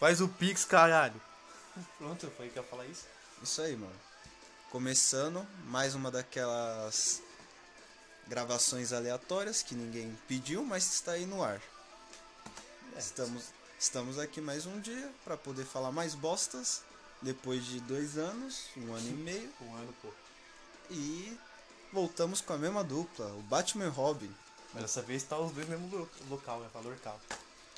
Faz o Pix, caralho. Pronto, foi que eu ia falar isso. Isso aí, mano. Começando mais uma daquelas gravações aleatórias que ninguém pediu, mas está aí no ar. É, Estamos, estamos aqui mais um dia para poder falar mais bostas depois de dois anos, um ano e meio, Um ano, pô. e voltamos com a mesma dupla, o Batman e Robin. Mas dessa vez tá os dois no mesmo lo- local, né? Valor local.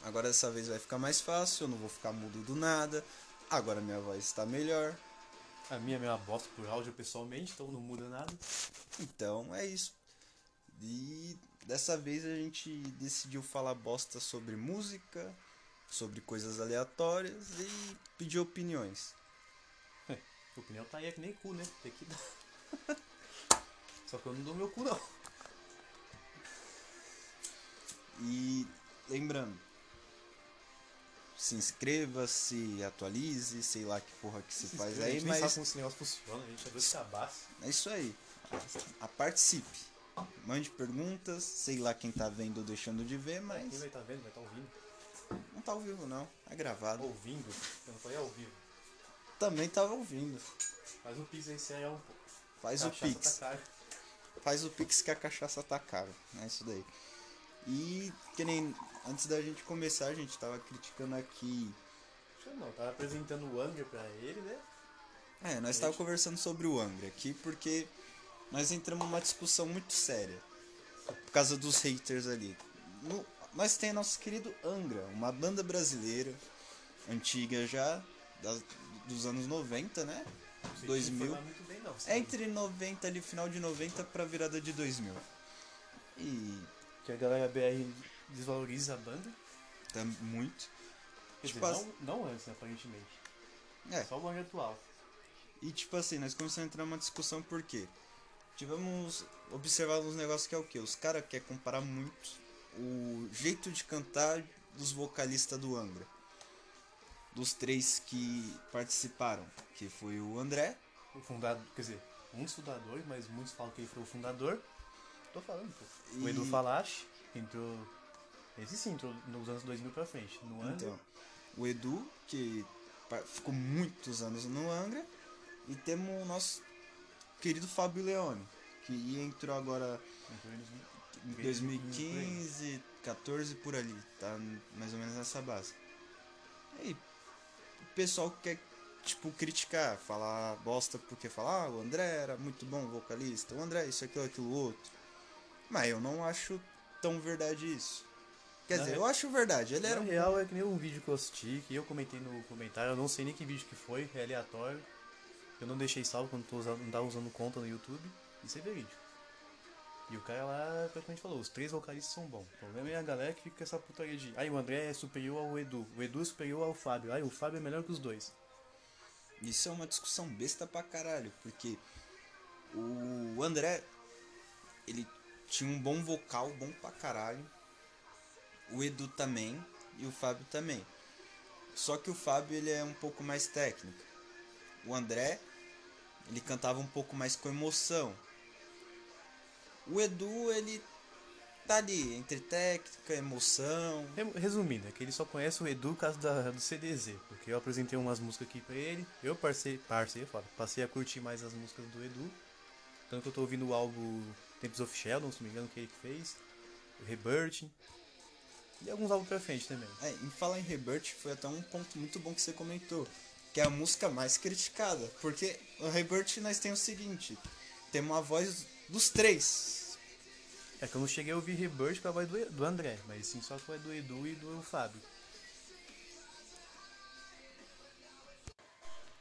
Agora dessa vez vai ficar mais fácil, eu não vou ficar mudo do nada. Agora minha voz está melhor. A minha é uma bosta por áudio pessoalmente, então não muda nada. Então é isso. E dessa vez a gente decidiu falar bosta sobre música, sobre coisas aleatórias e pedir opiniões. A opinião tá aí, é que nem cu, né? Tem que dar. Só que eu não dou meu cu, não. E lembrando, se inscreva, se atualize, sei lá que porra que se, faz aí, nem sabe mas como esse negócio funciona, a gente esse cabaço. é isso aí. A participe. Mande perguntas, sei lá quem tá vendo ou deixando de ver, Quem mas vai tá vendo, vai tá ouvindo. não tá ao vivo não, é gravado. Ouvindo? Eu não falei ao vivo. Também tava ouvindo. Mas o Pix aí é um pouco. Faz o Cachaça Pix. Tá. Faz o Pix que a cachaça tá caro. É isso daí. E que nem antes da gente começar, a gente tava criticando aqui. Não, tava apresentando o Angra pra ele, né? É, nós tava conversando sobre o Angra aqui porque nós entramos numa discussão muito séria. Por causa dos haters ali. No- nós tem nosso querido Angra, uma banda brasileira, antiga já, das- dos anos 90, né? Não sei te 2000. informar muito bem, não. É entre 90 ali, final de 90 pra virada de 2000. E Que a galera BR desvaloriza a banda. tá muito. Quer Tipo dizer, não, não antes, aparentemente. É, Só o Angra atual. E tipo assim, nós começamos a entrar numa discussão por quê? Tivemos observado uns negócios que é o quê? Os caras querem comparar muito o jeito de cantar dos vocalistas do Angra. Dos três que participaram, que foi o André, O fundador, quer dizer, um dos fundadores, mas muitos falam que ele foi o fundador. Tô falando, pô. O E- Edu Falache entrou. Esse sim, nos anos 2000 pra frente. No ano. então, o Edu, que ficou muitos anos no Angra, e temos o nosso querido Fábio Leone, que entrou agora em em 2015, 14 por ali, tá mais ou menos nessa base. Aí, o pessoal quer, tipo, criticar, falar bosta porque falar, ah, o André era muito bom vocalista, o André isso, aquilo, aquilo, outro. Mas eu não acho tão verdade isso. Quer Na dizer, eu acho verdade, ele era um real é que nem um vídeo que eu assisti, que eu comentei no comentário, eu não sei nem que vídeo que foi, é aleatório. Eu não deixei salvo quando tô usando, não tava usando conta no YouTube, você vê vídeo. E o cara lá, praticamente falou, os três vocalistas são bons. O problema é a galera que fica com essa putaria de, ai o André é superior ao Edu, o Edu é superior ao Fábio, ai o Fábio é melhor que os dois. Isso é uma discussão besta pra caralho, porque o André, ele tinha um bom vocal, bom pra caralho. O Edu também e o Fábio também. Só que o Fábio ele é um pouco mais técnico. O André, ele cantava um pouco mais com emoção. O Edu, ele tá ali entre técnica, emoção. Re- Resumindo, é que ele só conhece o Edu causa da, do CDZ, porque eu apresentei umas músicas aqui pra ele, eu passei, passei, passei a curtir mais as músicas do Edu, tanto que eu tô ouvindo o álbum Tempos of Sheldon, se não me engano, que ele fez, Rebirth, e alguns álbuns pra frente também. É, em falar em Rebirth, foi até um ponto muito bom que você comentou. Que é a música mais criticada. Porque o Rebirth nós temos o seguinte: tem uma voz dos três. É que eu não cheguei a ouvir Rebirth com a voz do, do André, mas sim só a do Edu e do Fábio.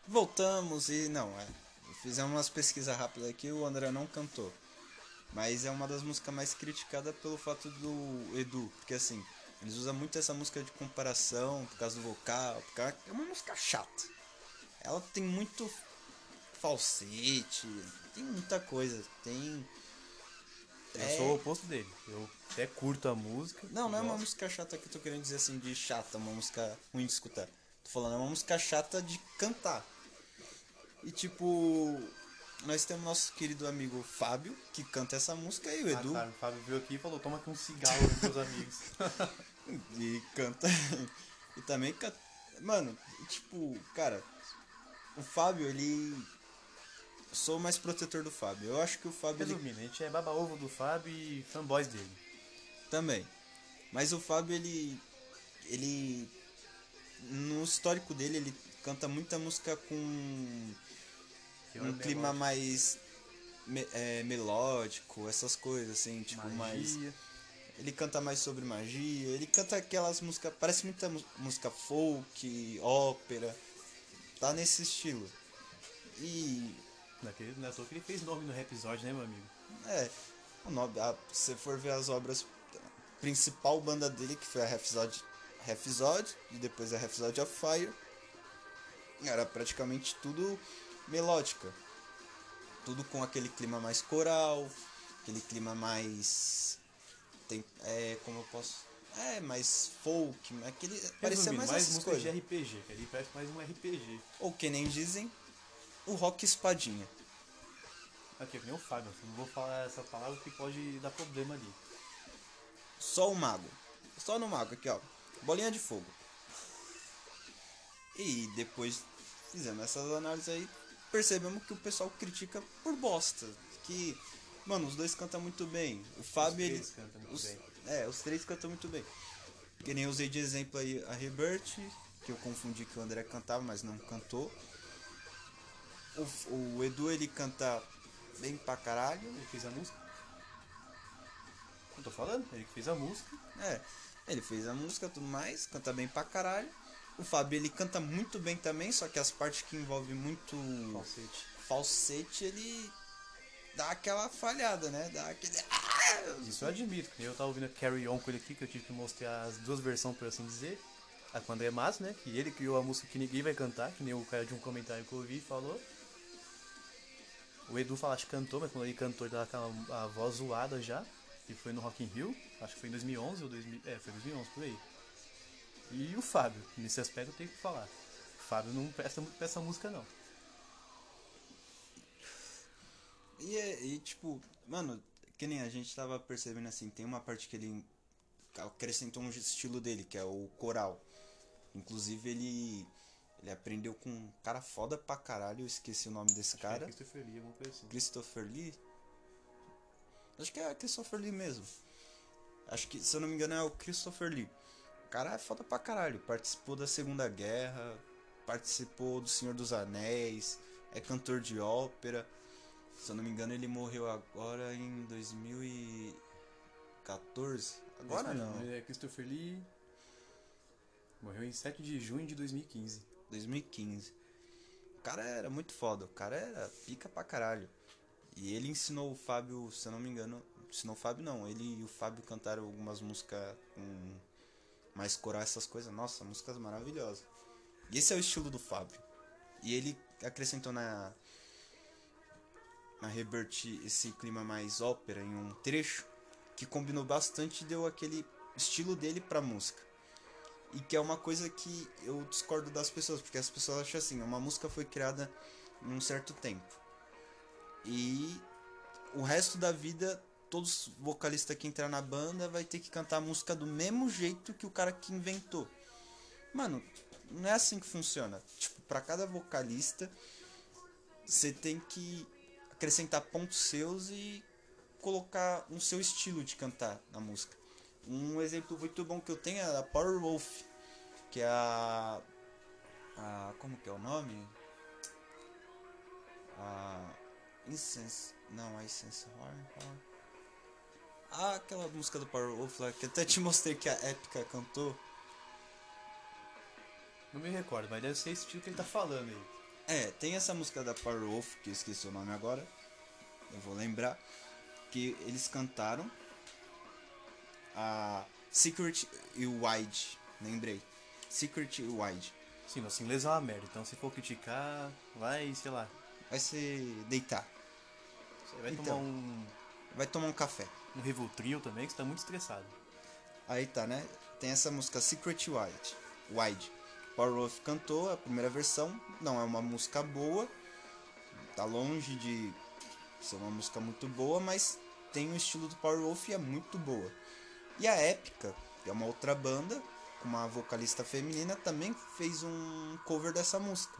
Voltamos e não, é. Fizemos umas pesquisas rápidas aqui, o André não cantou. Mas é uma das músicas mais criticadas pelo fato do Edu. Porque assim, eles usam muito essa música de comparação por causa do vocal. Porque é uma música chata. Ela tem muito falsete, tem muita coisa. Tem. Eu É. sou o oposto dele, eu até curto a música. Não, não é uma música chata que eu tô querendo dizer assim de chata, uma música ruim de escutar. Tô falando, é uma música chata de cantar. E tipo, nós temos nosso querido amigo Fábio, que canta essa música, e o Ah, Edu, cara, o Fábio veio aqui e falou, toma aqui um cigarro com meus amigos. e canta. e também ca- Mano, tipo, cara, o Fábio, ele. Sou mais protetor do Fábio. Eu acho que o Fábio. Ele... Resumindo, a gente é baba-ovo do Fábio e fanboys dele. Também. Mas o Fábio, ele. Ele. No histórico dele, ele canta muita música com. Eu um clima mais. me- é, melódico, essas coisas, assim, tipo, mais. Ele canta mais sobre magia, ele canta aquelas músicas. Parece muita mu- música folk, ópera. Tá nesse estilo. E. Naquele, à toa que ele fez nome no Rhapsody, né, meu amigo? É. O nome, a, se você for ver as obras. a Principal banda dele, que foi a Rhapsody, Rhapsody e depois a Rhapsody of Fire. Era praticamente tudo melódica. Tudo com aquele clima mais coral, aquele clima mais. Tem, é, como eu posso. É, mais folk, aquele. Parecia Resumindo, mais, mais essas coisas. de RPG, que ali parece mais um RPG. Ou que nem dizem, o rock espadinha. Aqui, que nem o Fábio, não vou falar essa palavra que pode dar problema ali. Só o mago. Só no mago, aqui ó. Bolinha de fogo. E depois fizemos essas análises aí, percebemos que o pessoal critica por bosta. Que, mano, os dois cantam muito bem. O Fábio, ele. três cantam muito os- bem. É, os três cantam muito bem. Que nem eu usei de exemplo aí a Rebert, que eu confundi que o André cantava, mas não cantou. O, o Edu, ele canta bem pra caralho. Ele fez a música. Eu tô falando, ele fez a música. É, ele fez a música e tudo mais, canta bem pra caralho. O Fábio ele canta muito bem também, só que as partes que envolvem muito Falsete. falsete, ele dá aquela falhada, né? Dá aquele. Isso eu admito, eu tava ouvindo a Carry On com ele aqui, que eu tive que mostrar as duas versões, por assim dizer. A com o André Matos, né? Que ele criou a música que ninguém vai cantar, que nem o cara de um comentário que eu ouvi falou. O Edu fala, acho que cantou, mas quando ele cantou ele tava com a, a voz zoada já. E foi no Rock in Rio, acho que foi em 2011 ou 2000, é, foi 2011 por aí. E o Fábio, nesse aspecto eu tenho que falar. O Fábio não presta muito pra essa música não. E, é- e, tipo, mano, que nem a gente tava percebendo assim, tem uma parte que ele acrescentou um estilo dele, que é o coral. Inclusive ele. Ele aprendeu com um cara foda pra caralho, eu esqueci o nome desse Acho é cara. Christopher Lee, alguma coisa assim. Christopher Lee? Acho que é Christopher Lee mesmo. Acho que, se eu não me engano, é o Christopher Lee. O cara é foda pra caralho. Participou da Segunda Guerra, participou do Senhor dos Anéis, é cantor de ópera. Se eu não me engano, ele morreu agora em 2014. Agora não, É Christopher Lee. Morreu em 7 de junho de 2015. 2015. O cara era muito foda, o cara era pica pra caralho. E ele ensinou o Fábio, se eu não me engano, ensinou o Fábio não, ele e o Fábio cantaram algumas músicas com mais coral, essas coisas. Nossa, músicas maravilhosas. E esse é o estilo do Fábio. E ele acrescentou na na Rebert esse clima mais ópera em um trecho que combinou bastante e deu aquele estilo dele pra música. E que é uma coisa que eu discordo das pessoas, porque as pessoas acham assim, uma música foi criada em um certo tempo. E o resto da vida, todos os vocalistas que entrar na banda vai ter que cantar a música do mesmo jeito que o cara que inventou. Mano, não é assim que funciona. Tipo, para cada vocalista, você tem que acrescentar pontos seus e colocar um seu estilo de cantar na música. Um exemplo muito bom que eu tenho é a Power Wolf, que é a, a como que é o nome? A Incense, não, a Incense Horn. Ah, aquela música do Power Wolf lá que até te mostrei que a Épica cantou. Não me recordo, mas deve ser esse estilo que ele tá falando aí. É, tem essa música da Power Wolf, que eu esqueci o nome agora. Eu vou lembrar. Que eles cantaram. A Secret e Wide. Lembrei. Secret e Wide. Sim, nosso inglês é uma merda, então se for criticar, vai, sei lá. Vai ser deitar. Você vai Então. tomar um, Vai tomar um café. um Rivotril também, que você tá muito estressado. Aí tá, né? Tem essa música Secret Wide. Wide. Power Wolf cantou a primeira versão. Não é uma música boa. Tá longe de ser uma música muito boa, mas tem o estilo do Power Wolf e é muito boa. E a Épica, que é uma outra banda, com uma vocalista feminina, também fez um cover dessa música.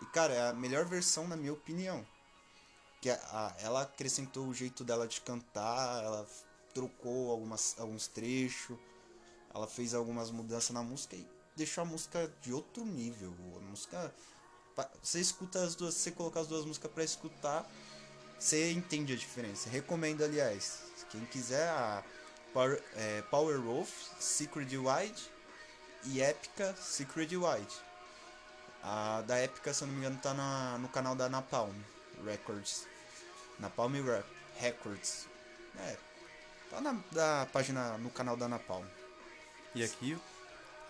E cara, é a melhor versão na minha opinião. Que a, a- ela acrescentou o jeito dela de cantar, ela trocou algumas, alguns trechos, ela fez algumas mudanças na música e deixou a música de outro nível. A música. Você escuta as duas, você colocar as duas músicas pra escutar, você entende a diferença. Recomendo, aliás, quem quiser, a Power, é, Power Wolf, Secret Wide e Épica Secret Wide. A da Épica, se eu não me engano, tá na, no canal da Napalm Records. Napalm Re- Records. É, tá na da página no canal da Napalm. E aqui,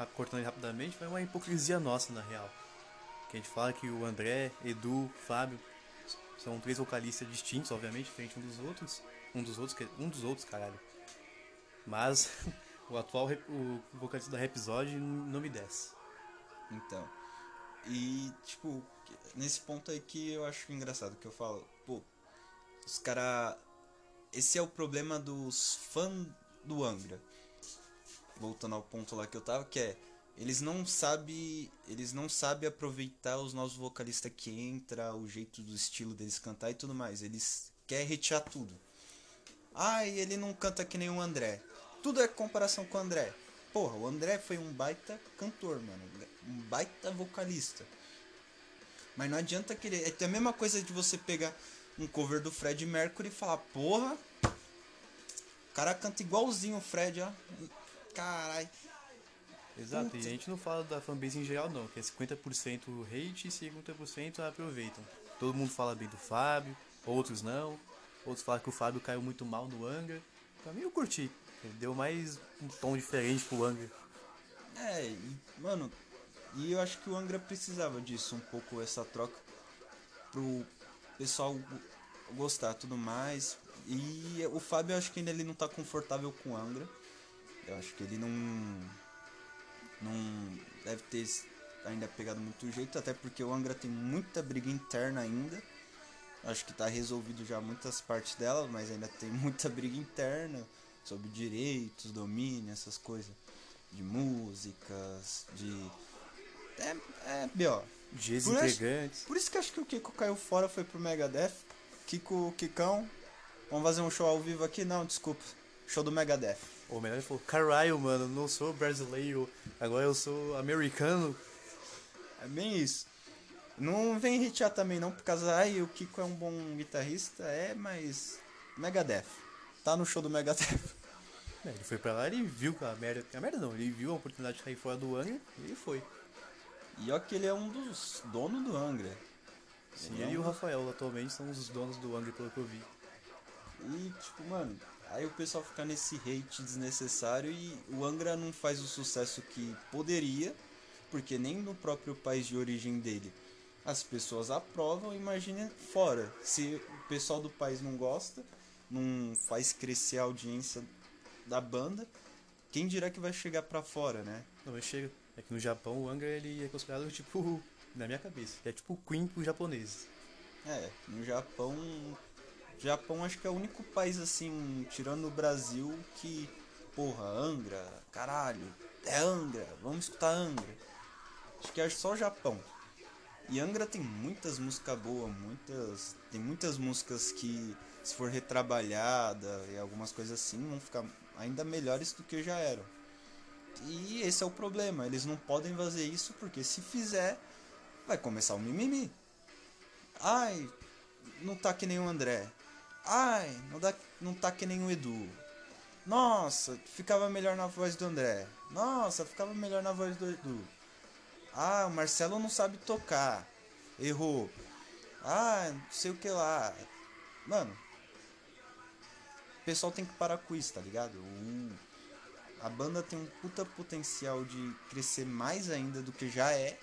cortando rapidamente, foi uma hipocrisia nossa, na real. Que a gente fala que o André, Edu, Fábio são três vocalistas distintos, obviamente, diferente um dos outros. Um dos outros, um dos outros, caralho. Mas o atual o vocalista da Rhapsody não me desce. Então. E, tipo, nesse ponto aí que eu acho engraçado, que eu falo, pô, os cara Esse é o problema dos fãs do Angra. Voltando ao ponto lá que eu tava, que é. Eles não sabem. Eles não sabem aproveitar os novos vocalistas que entra, o jeito do estilo deles cantar e tudo mais. Eles querem retear tudo. Ai, ele não canta que nem o André. Tudo é comparação com o André. Porra, o André foi um baita cantor, mano. Um baita vocalista. Mas não adianta querer. É a mesma coisa de você pegar um cover do Fred Mercury e falar, porra. O cara canta igualzinho o Fred, ó. Carai. Exato, Puta. e a gente não fala da fanbase em geral não, que é 50% hate e 50% aproveitam. Todo mundo fala bem do Fábio, outros não. Outros falam que o Fábio caiu muito mal no Angra. Pra mim eu curti. Ele deu mais um tom diferente pro Angra. É, e, mano, e eu acho que o Angra precisava disso, um pouco essa troca pro pessoal go- gostar tudo mais. E o Fábio eu acho que ainda ele não tá confortável com o Angra. Eu acho que ele não não deve ter ainda pegado muito jeito, até porque o Angra tem muita briga interna ainda. Acho que tá resolvido já muitas partes dela, mas ainda tem muita briga interna sobre direitos, domínio, essas coisas de músicas, de é, é B.O. Dias Por. Por isso que acho que o Kiko caiu fora, foi pro Megadeth. Kiko, Kikão, vamos fazer um show ao vivo aqui? Não, desculpa. Show do Megadeth. Ou melhor, ele falou, caralho, mano, não sou brasileiro, agora eu sou americano. É bem isso. Não vem hatear também não, por causa, ai, o Kiko é um bom guitarrista, é, mas Megadeth. Tá no show do Megadeth. É, ele foi pra lá, ele viu a merda. A merda não, ele viu a oportunidade de sair fora do Angra e ele foi. E ó que ele é um dos donos do Angra. Sim, Ele é ele e um o Rafael atualmente são os donos do Angra, pelo que eu vi. E, tipo, mano, aí o pessoal fica nesse hate desnecessário e o Angra não faz o sucesso que poderia, porque nem no próprio país de origem dele as pessoas aprovam, imagina fora. Se o pessoal do país não gosta, não faz crescer a audiência da banda, quem dirá que vai chegar pra fora, né? Não, mas chega. É que no Japão o Angra ele é considerado tipo. Na minha cabeça, é tipo o Queen pros japoneses. É, no Japão. Japão acho que é o único país assim, tirando o Brasil, que. Porra, Angra, caralho, é Angra, vamos escutar Angra. Acho que é só o Japão. E Angra tem muitas músicas boas, muitas. Tem muitas músicas que, se for retrabalhada e algumas coisas assim, vão ficar ainda melhores do que já eram. E esse é o problema, eles não podem fazer isso porque se fizer, vai começar o mimimi. Ai, não tá que nem o André. Ai, não, dá, não tá que nem o Edu. Nossa, ficava melhor na voz do André. Nossa, ficava melhor na voz do Edu. Ah, o Marcelo não sabe tocar. Errou. Ah, não sei o que lá. Mano, o pessoal tem que parar com isso, tá ligado? O- a banda tem um puta potencial de crescer mais ainda do que já é.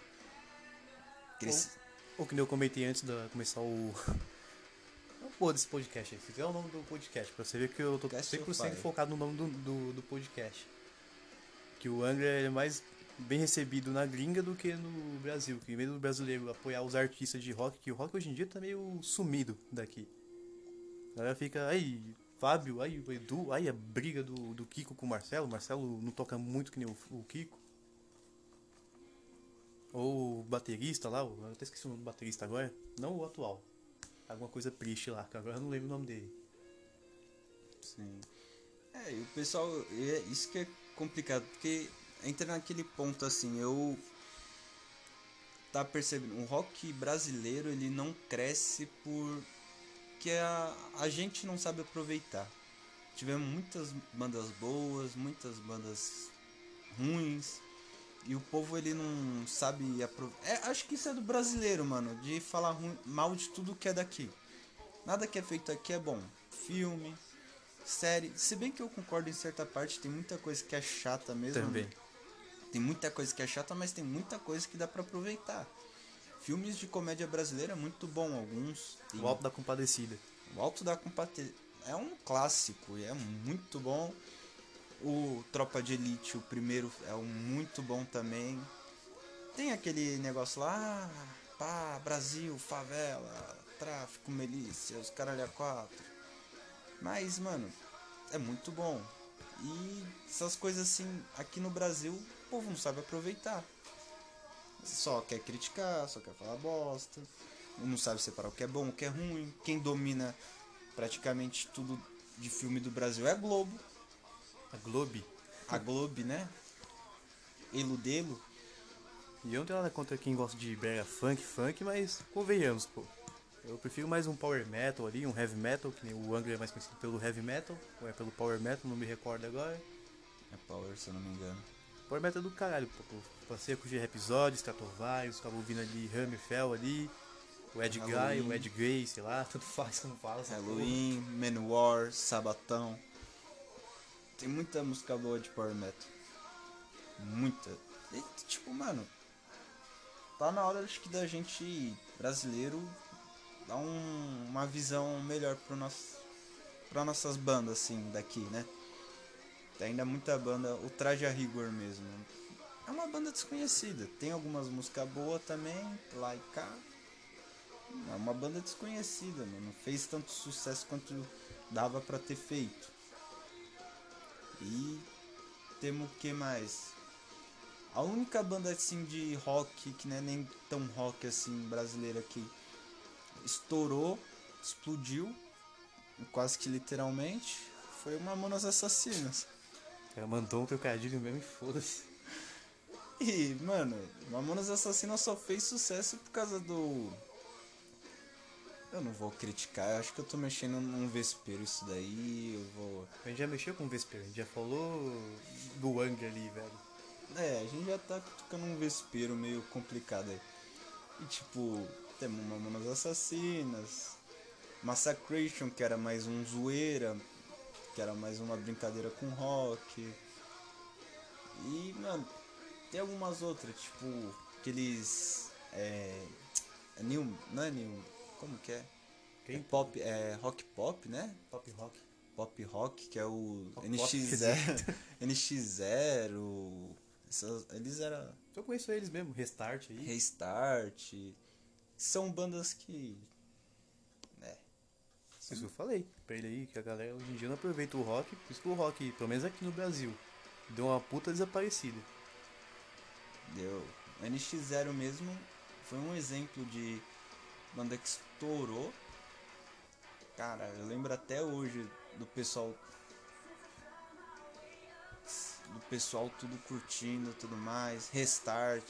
Crescer. Ou que nem eu comentei antes de começar o. Pô desse podcast aí. Fizer o nome do podcast, pra você ver que eu tô Cast of 100% Fire. focado no nome do, do, do podcast. Que o Angra é mais bem recebido na gringa do que no Brasil. Que medo do brasileiro apoiar os artistas de rock, que o rock hoje em dia tá meio sumido daqui. A galera fica aí, Fábio, aí o Edu, aí a briga do, do Kiko com o Marcelo. O Marcelo não toca muito que nem o, o Kiko. Ou o baterista lá, eu até esqueci o nome do baterista agora. Não o atual. Alguma coisa triste lá, que agora eu não lembro o nome dele. Sim. É, e o pessoal. É, isso que é complicado, porque entra naquele ponto assim, eu. Tá percebendo, o rock brasileiro ele não cresce por que a, a gente não sabe aproveitar. Tivemos muitas bandas boas, muitas bandas ruins. E o povo ele não sabe aproveitar. É, acho que isso é do brasileiro, mano, de falar ruim, mal de tudo que é daqui. Nada que é feito aqui é bom. Filme, série. Se bem que eu concordo em certa parte, tem muita coisa que é chata mesmo. Também. Tem muita coisa que é chata, mas tem muita coisa que dá para aproveitar. Filmes de comédia brasileira é muito bom, alguns. Tem O Alto da Compadecida. o Alto da Compadecida é um clássico e é muito bom. O Tropa de Elite, o primeiro, é um muito bom também. Tem aquele negócio lá, pá, Brasil, favela, tráfico, milícia, os caralho a quatro. Mas, mano, é muito bom. E essas coisas assim, aqui no Brasil, o povo não sabe aproveitar. Só quer criticar, só quer falar bosta. Não sabe separar o que é bom, o que é ruim. Quem domina praticamente tudo de filme do Brasil é a Globo. A Globe. A Globo, né? Eludelo. E eu não tenho nada contra quem gosta de brega funk, funk, mas convenhamos, pô. Eu prefiro mais um power metal ali, um heavy metal, que nem o Angra é mais conhecido pelo heavy metal, ou é pelo power metal, não me recordo agora. É Power, se eu não me engano. Power metal é do caralho, pô. Passei a curtir episódios, Stratovarius, ficava ouvindo ali Hammerfell ali, o Ed Guy, o Ed Grey, sei lá, tanto faz como fala. Halloween, Manowar, Sabatão. Tem muita música boa de Power Metal. Muita. E, tipo, mano. Tá na hora acho que da gente brasileiro dar um- uma visão melhor pro nosso, pra nossas bandas assim daqui, né? Tem ainda muita banda, o Traje a Rigor mesmo. É uma banda desconhecida. Tem algumas músicas boas também, lá e cá. É uma banda desconhecida, mano. Não fez tanto sucesso quanto dava pra ter feito. E temos o que mais? A única banda assim de rock, que não é nem tão rock assim, brasileira que estourou, explodiu, quase que literalmente, foi o Mamonas Assassinas. Cara mandou um trocadilho mesmo e foda-se. E, mano, Mamonas Assassinas só fez sucesso por causa do. Eu não vou criticar, eu acho que eu tô mexendo num vespeiro isso daí, eu vou. A gente já mexeu com o Vesper, a gente já falou do Angra ali, velho. É, a gente já tá tocando um vespeiro meio complicado aí. E tipo, temos Mamonas Assassinas, Massacration, que era mais um zoeira, que era mais uma brincadeira com rock. E, mano, tem algumas outras, tipo, aqueles. É. é New. Não é New. Como que é? Quem? É pop, é rock pop, né? Pop rock. Pop rock, que é o Rock NX0. NX0. essas- eles eram Eu conheço eles mesmo, Restart aí. Restart. São bandas que. É. Isso que eu falei pra ele aí, que a galera hoje em dia não aproveita o rock, por isso que o rock, pelo menos aqui no Brasil, deu uma puta desaparecida. Deu. O NX0 mesmo foi um exemplo de banda que estourou. Cara, eu lembro até hoje do pessoal. Do pessoal tudo curtindo tudo mais. Restart.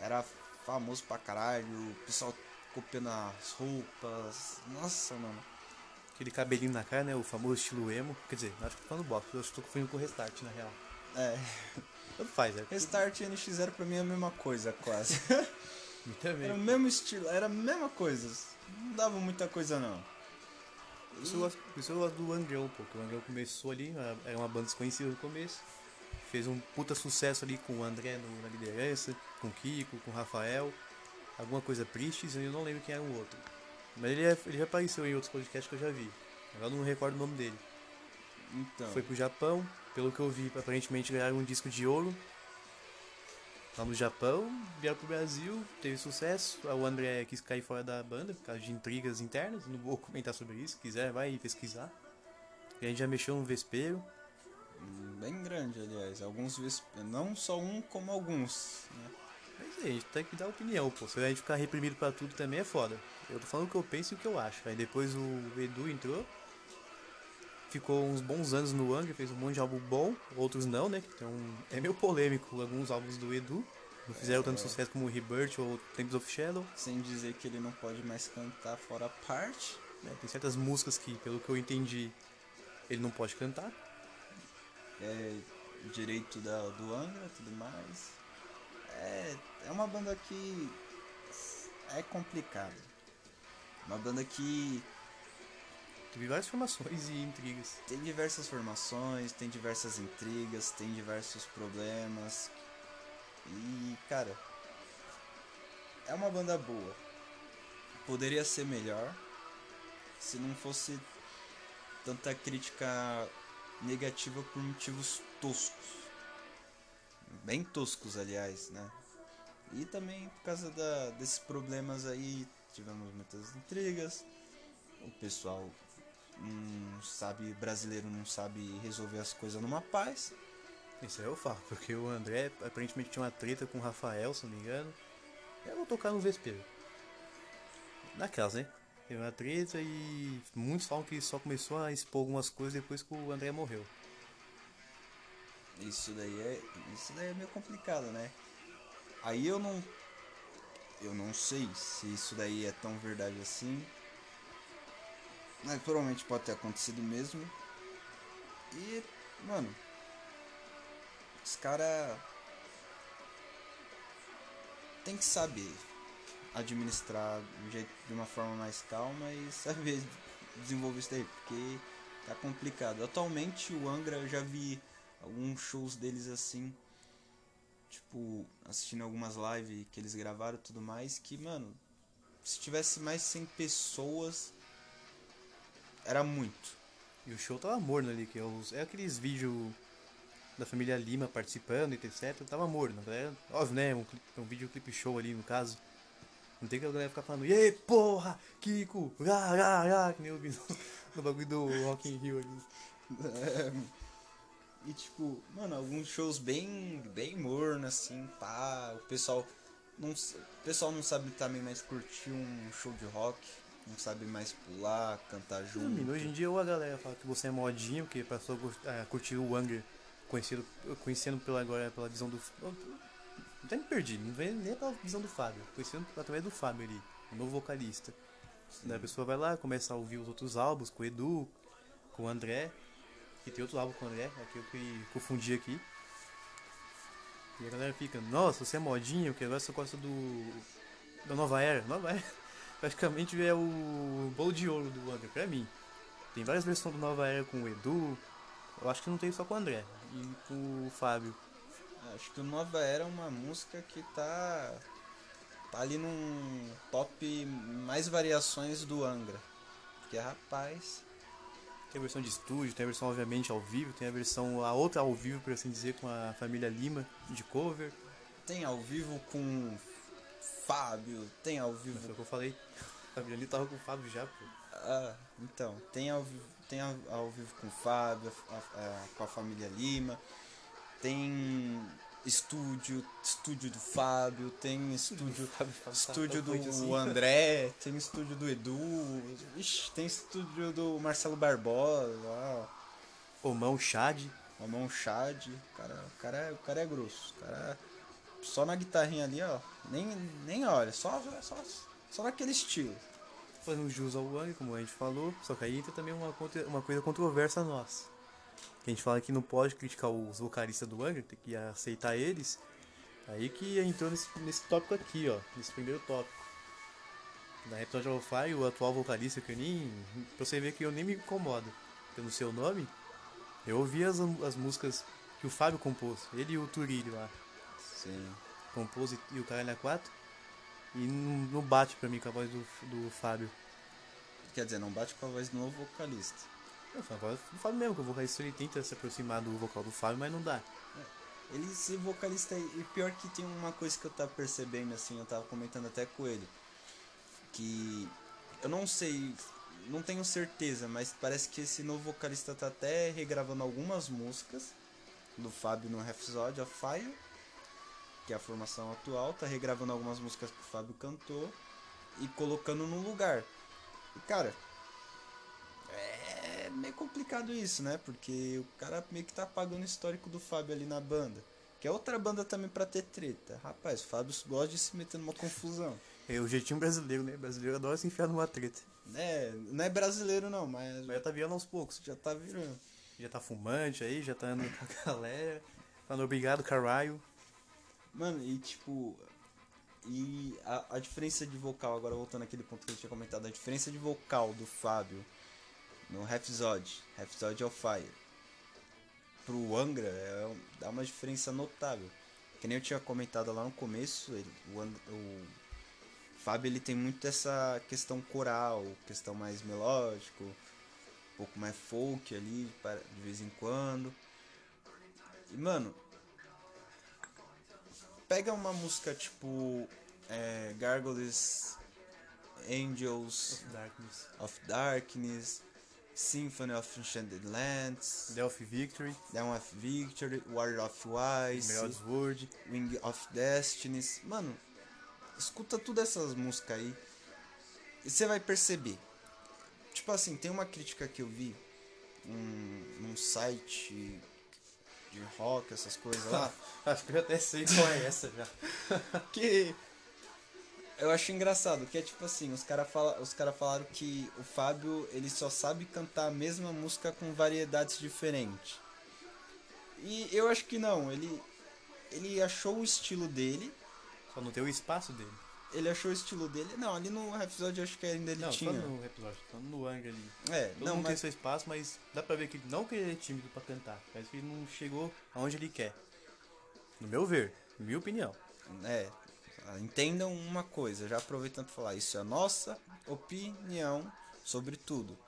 Era famoso pra caralho. O pessoal copiando as roupas. Nossa, mano. Aquele cabelinho na cara, né? O famoso estilo emo. Quer dizer, acho que tô falando box, eu acho que tô confundindo com o Restart, na real. É. Tanto faz, é. Restart e NX0 pra mim é a mesma coisa, quase. Também. Era o mesmo estilo, era a mesma coisa. Não dava muita coisa não. Por isso eu gosto, por isso eu gosto do Angrão, pô. que O Angrão começou ali, era- era uma banda desconhecida no começo. Fez um puta sucesso ali com o André no- na liderança, com o Kiko, com o Rafael. Alguma coisa Pristes, eu não lembro quem era o outro. Mas ele, é- ele já apareceu em outros podcasts que eu já vi. Agora eu não recordo o nome dele. Então, Foi pro Japão, pelo que eu vi, aparentemente ganharam um disco de ouro. Lá no Japão, vieram pro Brasil, teve sucesso. O André quis cair fora da banda por causa de intrigas internas. Não vou comentar sobre isso, se quiser, vai pesquisar. que a gente já mexeu no vespeiro. Bem grande, aliás. Alguns ves- não só um, como alguns. Né? Mas é, a gente tem que dar opinião, pô. Se a gente ficar reprimido pra tudo também é foda. Eu tô falando o que eu penso e o que eu acho. Aí depois o Edu entrou. Ficou uns bons anos no Angra, fez um monte de álbum bom, outros não, né? Então é meio polêmico alguns álbuns do Edu. Não fizeram tanto sucesso como o Rebirth ou Temples of Shadow. Sem dizer que ele não pode mais cantar fora a parte. né? Tem certas músicas que, pelo que eu entendi, ele não pode cantar. É direito da, do Angra e tudo mais. É, é uma banda que é complicada. Uma banda que Teve várias formações e intrigas. tem diversas formações, tem diversas intrigas, tem diversos problemas. E, cara, é uma banda boa. Poderia ser melhor se não fosse tanta crítica negativa por motivos toscos. Bem toscos, aliás, né? E também por causa da, desses problemas aí, tivemos muitas intrigas. O pessoal não sabe, brasileiro não sabe resolver as coisas numa paz. Isso aí eu falo, porque o André aparentemente tinha uma treta com o Rafael, se não me engano. Eu vou tocar no vespeiro. Naquelas, né? Teve uma treta e muitos falam que só começou a expor algumas coisas depois que o André morreu. Isso daí é, isso daí é meio complicado, né? Aí eu não eu não sei se isso daí é tão verdade assim. Mas provavelmente pode ter acontecido mesmo. E, mano, os cara tem que saber administrar de, um jeito, de uma forma mais calma e saber desenvolver isso daí, porque tá complicado. Atualmente o Angra eu já vi alguns shows deles assim, tipo, assistindo algumas lives que eles gravaram e tudo mais, que, mano, se tivesse mais 100 pessoas, era muito. E o show tava morno ali, que é, os, é aqueles vídeos da família Lima participando etc. Tava morno. É, óbvio, né? Um, clipe- um videoclipe show ali no caso. Não tem que a galera ficar falando, e porra, Kiko, rá, que nem eu vi no, no bagulho do Rock in Rio ali. E tipo, mano, alguns shows bem bem morno assim, pá, o pessoal não o pessoal não sabe também mais curtir um show de rock, não sabe mais pular, cantar junto. Resumindo, hoje em dia ou a galera fala que você é modinho, que passou a a curtir o Anger, conhecido, conhecendo pela, agora pela visão do. Até me perdi, não vem nem pela visão do Fábio, conhecendo através do Fábio ali, o novo vocalista. Daí a pessoa vai lá, começa a ouvir os outros álbuns com o Edu, com o André, que tem outro álbum com o André, aqui eu que confundi aqui. E a galera fica, nossa, você é modinho, que agora você gosta do. da Nova Era. Nova Era praticamente é o bolo de ouro do André, pra mim. Tem várias versões do Nova Era com o Edu. Eu acho que não tem só com o André e com o Fábio. Acho que o Nova Era é uma música que tá tá ali num top mais variações do Angra. Porque rapaz, Tem a versão de estúdio, tem a versão obviamente ao vivo, tem a versão, a outra ao vivo, por assim dizer, com a família Lima, de cover. tem ao vivo com Fábio, tem ao vivo Foi o que eu falei. A ali tava com o Fábio já, pô. Ah, então, tem ao, vi- tem ao, ao vivo com o Fábio, a- a- com a família Lima, tem estúdio, estúdio do Fábio, tem estúdio, Fábio, Fábio tá estúdio forte do assim. André, tem estúdio do Edu, ixi, tem estúdio do Marcelo Barbosa, lá, O Mão Chad. Ramon Chad, o cara, o cara, é, o cara é grosso, o cara só na guitarrinha ali, ó, nem, nem olha, só, só, só naquele estilo. fazendo jus ao Wang, como a gente falou, só que aí entra também uma, uma coisa controversa nossa. Que a gente fala que não pode criticar os vocalistas do Wang, tem que aceitar eles. Aí que entrou nesse, nesse tópico aqui, ó, nesse primeiro tópico. Da Reptile of Fire, o atual vocalista, que eu nem. Pra você ver que eu nem me incomodo pelo seu nome, eu ouvi as, as músicas que o Fábio compôs, ele e o Turílio lá, Sim. compôs e, e o Caralho a 4. E não, não bate pra mim com a voz do, do Fábio. Quer dizer, não bate com a voz do novo vocalista. Eu falo, eu falo mesmo que o vocalista ele tenta se aproximar do vocal do Fábio, mas não dá. Ele, esse vocalista, e pior que tem uma coisa que eu tava percebendo, assim, eu tava comentando até com ele. Que eu não sei não tenho certeza, mas parece que esse novo vocalista tá até regravando algumas músicas do Fábio no Rhapsody of Fire, que é a formação atual, tá regravando algumas músicas que o Fábio cantou e colocando no lugar. E cara, é meio complicado isso, né? Porque o cara meio que tá apagando o histórico do Fábio ali na banda. Que é outra banda também pra ter treta. Rapaz, o Fábio gosta de se meter numa confusão. É o jeitinho brasileiro, né? Brasileiro adora se enfiar numa treta. É, não é brasileiro não, mas Mas já tá virando aos poucos. já tá virando. Já tá fumante aí, já tá andando com a galera. Falando obrigado, caralho. Mano, e tipo. E a, a diferença de vocal, agora voltando àquele ponto que eu tinha comentado, a diferença de vocal do Fábio no Rhapsody, Rhapsody of Fire, pro Angra, é, dá uma diferença notável. Que nem eu tinha comentado lá no começo, ele, o, o Fábio ele tem muito essa questão coral, questão mais melódico, um pouco mais folk ali, de vez em quando. E mano, pega uma música tipo é, Gargoyles, Angels Darkness. of Darkness, Symphony of Enchanted Lands, Delphi Victory. Dawn of Victory, Warrior of Wise, Melodies Word. Wing of Destinies. Mano, escuta todas essas músicas aí e você vai perceber. Tipo assim, tem uma crítica que eu vi num, num site de rock, essas coisas lá. Acho que eu até sei qual é essa já. que eu acho engraçado, que é tipo assim, os caras fala, os cara falaram que o Fábio, ele só sabe cantar a mesma música com variedades diferentes. E eu acho que não, ele ele achou o estilo dele, Só não tem o espaço dele. Ele achou o estilo dele. Não, ali no episódio eu acho que ainda ele não, tinha. só no episódio, só no Angra ali. É, Todo não, mundo tem mas seu espaço, mas dá pra ver que não que ele é tímido pra cantar, mas que ele não chegou aonde ele quer. No meu ver, minha opinião. é, entendam uma coisa, já aproveitando pra falar, isso é a nossa opinião sobre tudo.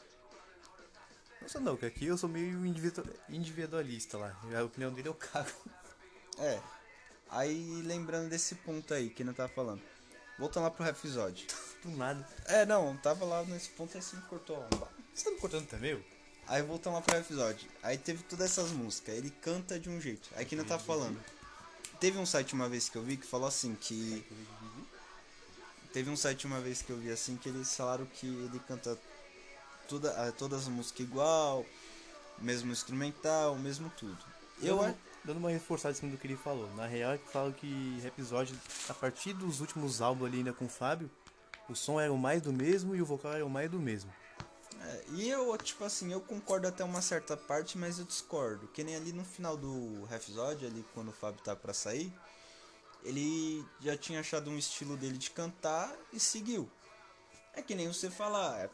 Nossa não, que aqui eu sou meio individu- individualista lá. A opinião dele eu cago. É. Aí lembrando desse ponto aí que não tava falando. Voltando lá pro episódio. Do nada. É, não, tava lá nesse ponto aí você me cortou. Você tá me cortando também, meu? Aí voltando lá pro episódio. Aí teve todas essas músicas. Ele canta de um jeito. Aí que não tá falando. Teve um site uma vez que eu vi que falou assim que. Teve um site uma vez que eu vi assim que eles falaram que ele canta toda, todas as músicas igual, mesmo instrumental, mesmo tudo. Eu acho. Dando uma reforçada em cima do que ele falou. Na real é que falo que episódio, a partir dos últimos álbuns ali ainda com o Fábio, o som era o mais do mesmo e o vocal era o mais do mesmo. É, e eu, tipo assim, eu concordo até uma certa parte, mas eu discordo. Que nem ali no final do Rhapsody, ali quando o Fábio tá pra sair, ele já tinha achado um estilo dele de cantar e seguiu. É que nem você falar, é,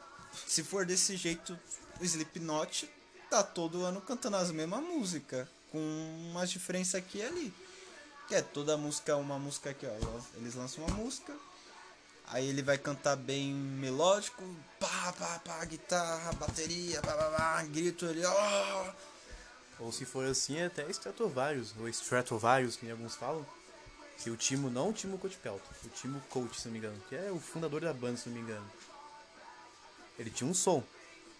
se for desse jeito, o Slipknot tá todo ano cantando as mesmas músicas, com umas diferenças aqui e ali. Que é toda música, uma música aqui, ó. Eles lançam uma música, Aí ele vai cantar bem melódico, pá, pá, pá, guitarra, bateria, pá, pá, pá, grito ali, ó. Ou se for assim, é até Stratovarius, ou Stratovarius, que alguns falam. Que o Timo, não o Timo Coachpelto, o Timo Coach, se não me engano, que é o fundador da banda, se não me engano. Ele tinha um som.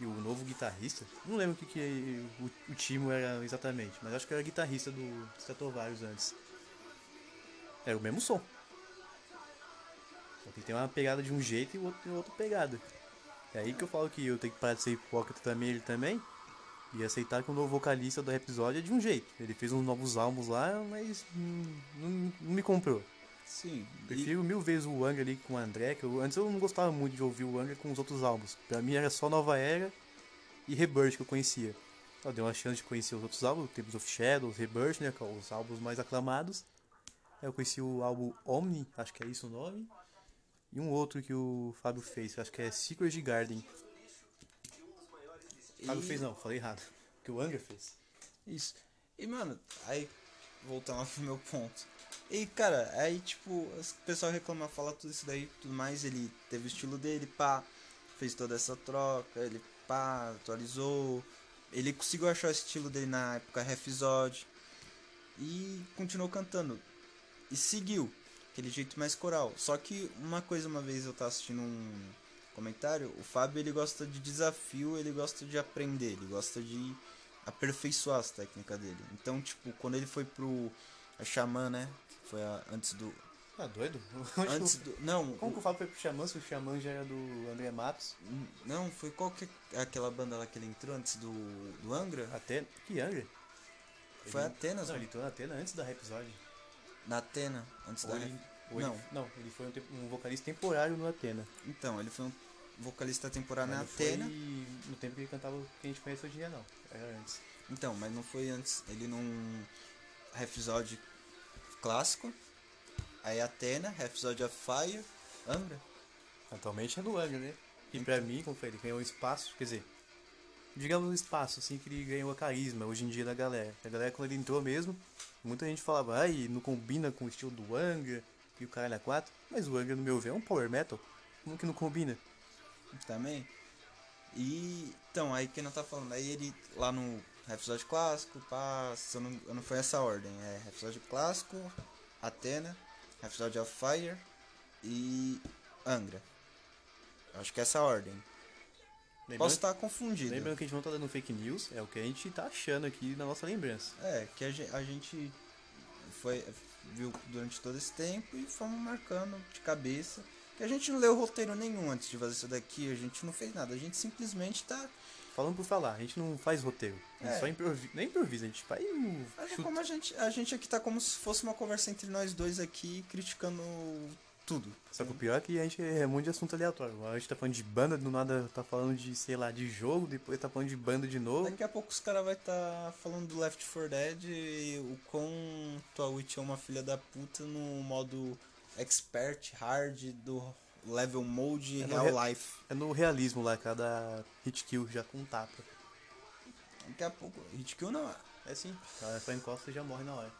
O novo guitarrista, não lembro o que, que o, o Timo era exatamente, mas acho que era guitarrista do Stratovarius antes. Era o mesmo som. Só que tem uma pegada de um jeito e o outro tem outra pegada. É aí que eu falo que eu tenho que parar de ser hipócrita também, ele também. E aceitar que o novo vocalista do episódio é de um jeito. Ele fez uns novos álbuns lá, mas não, não me comprou. Sim, e, Prefiro mil vezes o Angra ali com o André, que eu, antes eu não gostava muito de ouvir o Angra com os outros álbuns. Pra mim era só Nova Era e Rebirth que eu conhecia. Eu dei uma chance de conhecer os outros álbuns, Tempos of Shadows, Rebirth, né, que são os álbuns mais aclamados. Eu conheci o álbum Omni, acho que é isso o nome. E um outro que o Fábio fez, acho que é Secret Garden. e- Fábio fez não, falei errado. Que o Angra fez. Isso. E, mano, aí, voltando pro meu ponto. E, cara, aí, tipo, o pessoal reclama, fala tudo isso daí tudo mais. Ele teve o estilo dele, pá, fez toda essa troca, ele, pá, atualizou. Ele conseguiu achar o estilo dele na época Rhapsody. E continuou cantando. E seguiu, aquele jeito mais coral. Só que uma coisa, uma vez eu tava assistindo um, comentário, o Fábio ele gosta de desafio, ele gosta de aprender, ele gosta de aperfeiçoar as técnicas dele. Então, tipo, quando ele foi pro a Xamã, né? Foi a- antes do. Tá doido? Antes do. Não, Como que o Fábio foi pro Xamã se o Xamã já era do André Matos? não, foi qual que é aquela banda lá que ele entrou antes do, do Angra? Atena? Que Angra? Foi Ele- Atenas, Não, mano. ele entrou na Atena antes da episódio. Na Atena, antes da. Ou ele, ou Não. ele- não, ele foi um, um vocalista temporário no Atena. Então, ele foi um vocalista temporário Mas na não foi Atena. no tempo que ele cantava o que a gente conhece hoje em dia, não. Era antes. Então, mas não foi antes. Ele num episódio clássico. Aí Atena, episódio of Fire, Angra. Atualmente é no Angra, né? E pra mim, como foi, ele ganhou um espaço, quer dizer, digamos um espaço, assim, que ele ganhou a carisma hoje em dia da galera. A galera, quando ele entrou mesmo, muita gente falava, ai, não combina com o estilo do Angra e o caralho a 4. Mas o Angra, no meu ver, é um power metal. Como que não combina? também. E então, aí quem não tá falando, aí ele lá no episódio clássico, pá, se eu não, eu não foi essa ordem, é episódio clássico, Atena, episódio of Fire e Angra. Acho que é essa a ordem. Posso Lembrando, estar confundido. lembrando que a gente não tá dando fake news, é o que a gente tá achando aqui na nossa lembrança. É, que a gen- a gente foi viu durante todo esse tempo e fomos marcando de cabeça. Que a gente não leu roteiro nenhum antes de fazer isso daqui, a gente não fez nada, a gente simplesmente tá Falando por falar, a gente não faz roteiro. A gente É. só improvisa. Nem improvisa, a gente faz um Mas é como a gente, a gente aqui tá como se fosse uma conversa entre nós dois aqui, criticando tudo. Só que o pior é que a gente é muito de assunto aleatório. A gente tá falando de banda, do nada tá falando de, sei lá, de jogo, depois tá falando de banda de novo. Daqui a pouco os caras vão estar falando do Left 4 Dead e o quão tua Witch é uma filha da puta no modo expert, hard, do level mode É real re- life. É no realismo lá, cada hit kill já com tapa. Daqui a pouco, hit kill não é. É sim, ela só encosta e já morre na hora.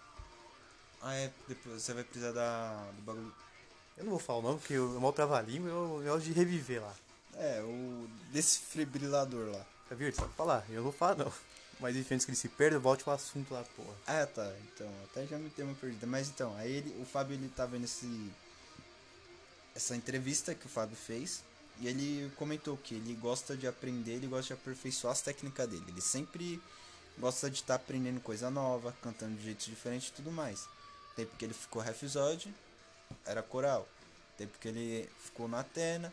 Ah, é, depois você vai precisar da, do bagulho. Eu não vou falar o nome, porque eu mal trava a língua eu, eu gosto de reviver lá. É, o desfibrilador lá. Tá vendo? Só pra falar, eu não vou falar não. Mas enfim, antes que ele se perda, volte ao assunto lá, porra. Ah, tá. Então, até já me deu uma perdida. Mas então, aí ele, o Fábio ele tava nesse essa entrevista que o Fábio fez e ele comentou que ele gosta de aprender, ele gosta de aperfeiçoar as técnicas dele. Ele sempre gosta de estar aprendendo coisa nova, cantando de jeitos diferentes e tudo mais. Tempo que ele ficou episódio era coral. Tempo que ele ficou na Atena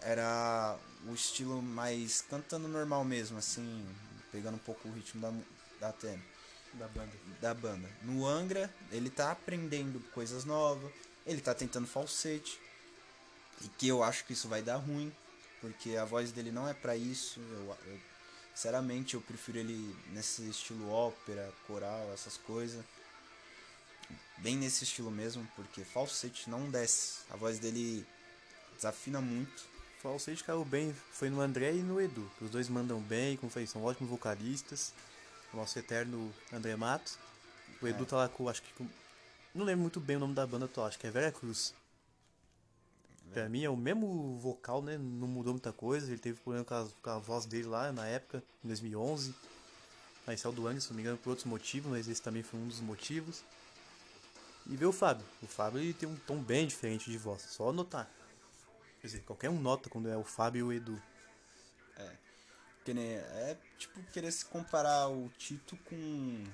era o estilo mais cantando normal mesmo, assim, pegando um pouco o ritmo da, da Atena Da banda. da banda. No Angra, ele tá aprendendo coisas novas, ele tá tentando falsete. E que eu acho que isso vai dar ruim, porque a voz dele não é pra isso. Eu, eu- sinceramente, eu prefiro ele nesse estilo ópera, coral, essas coisas. Bem nesse estilo mesmo, porque falsete não desce. A voz dele desafina muito. Falsete caiu bem, foi no André e no Edu. Os dois mandam bem, como falei, são ótimos vocalistas. O nosso eterno André Matos. O Edu É. tá lá com, acho que com... Não lembro muito bem o nome da banda atual, acho que é Vera Cruz. Pra mim é o mesmo vocal, né? Não mudou muita coisa. Ele teve problema com a, com a voz dele lá na época, em 2011. Aí saiu do Angra, se não me engano, por outros motivos, mas esse também foi um dos motivos. E ver o Fábio. O Fábio ele tem um tom bem diferente de voz, só notar. Quer dizer, qualquer um nota quando é o Fábio e o Edu. Que nem, é tipo querer se comparar o Tito com.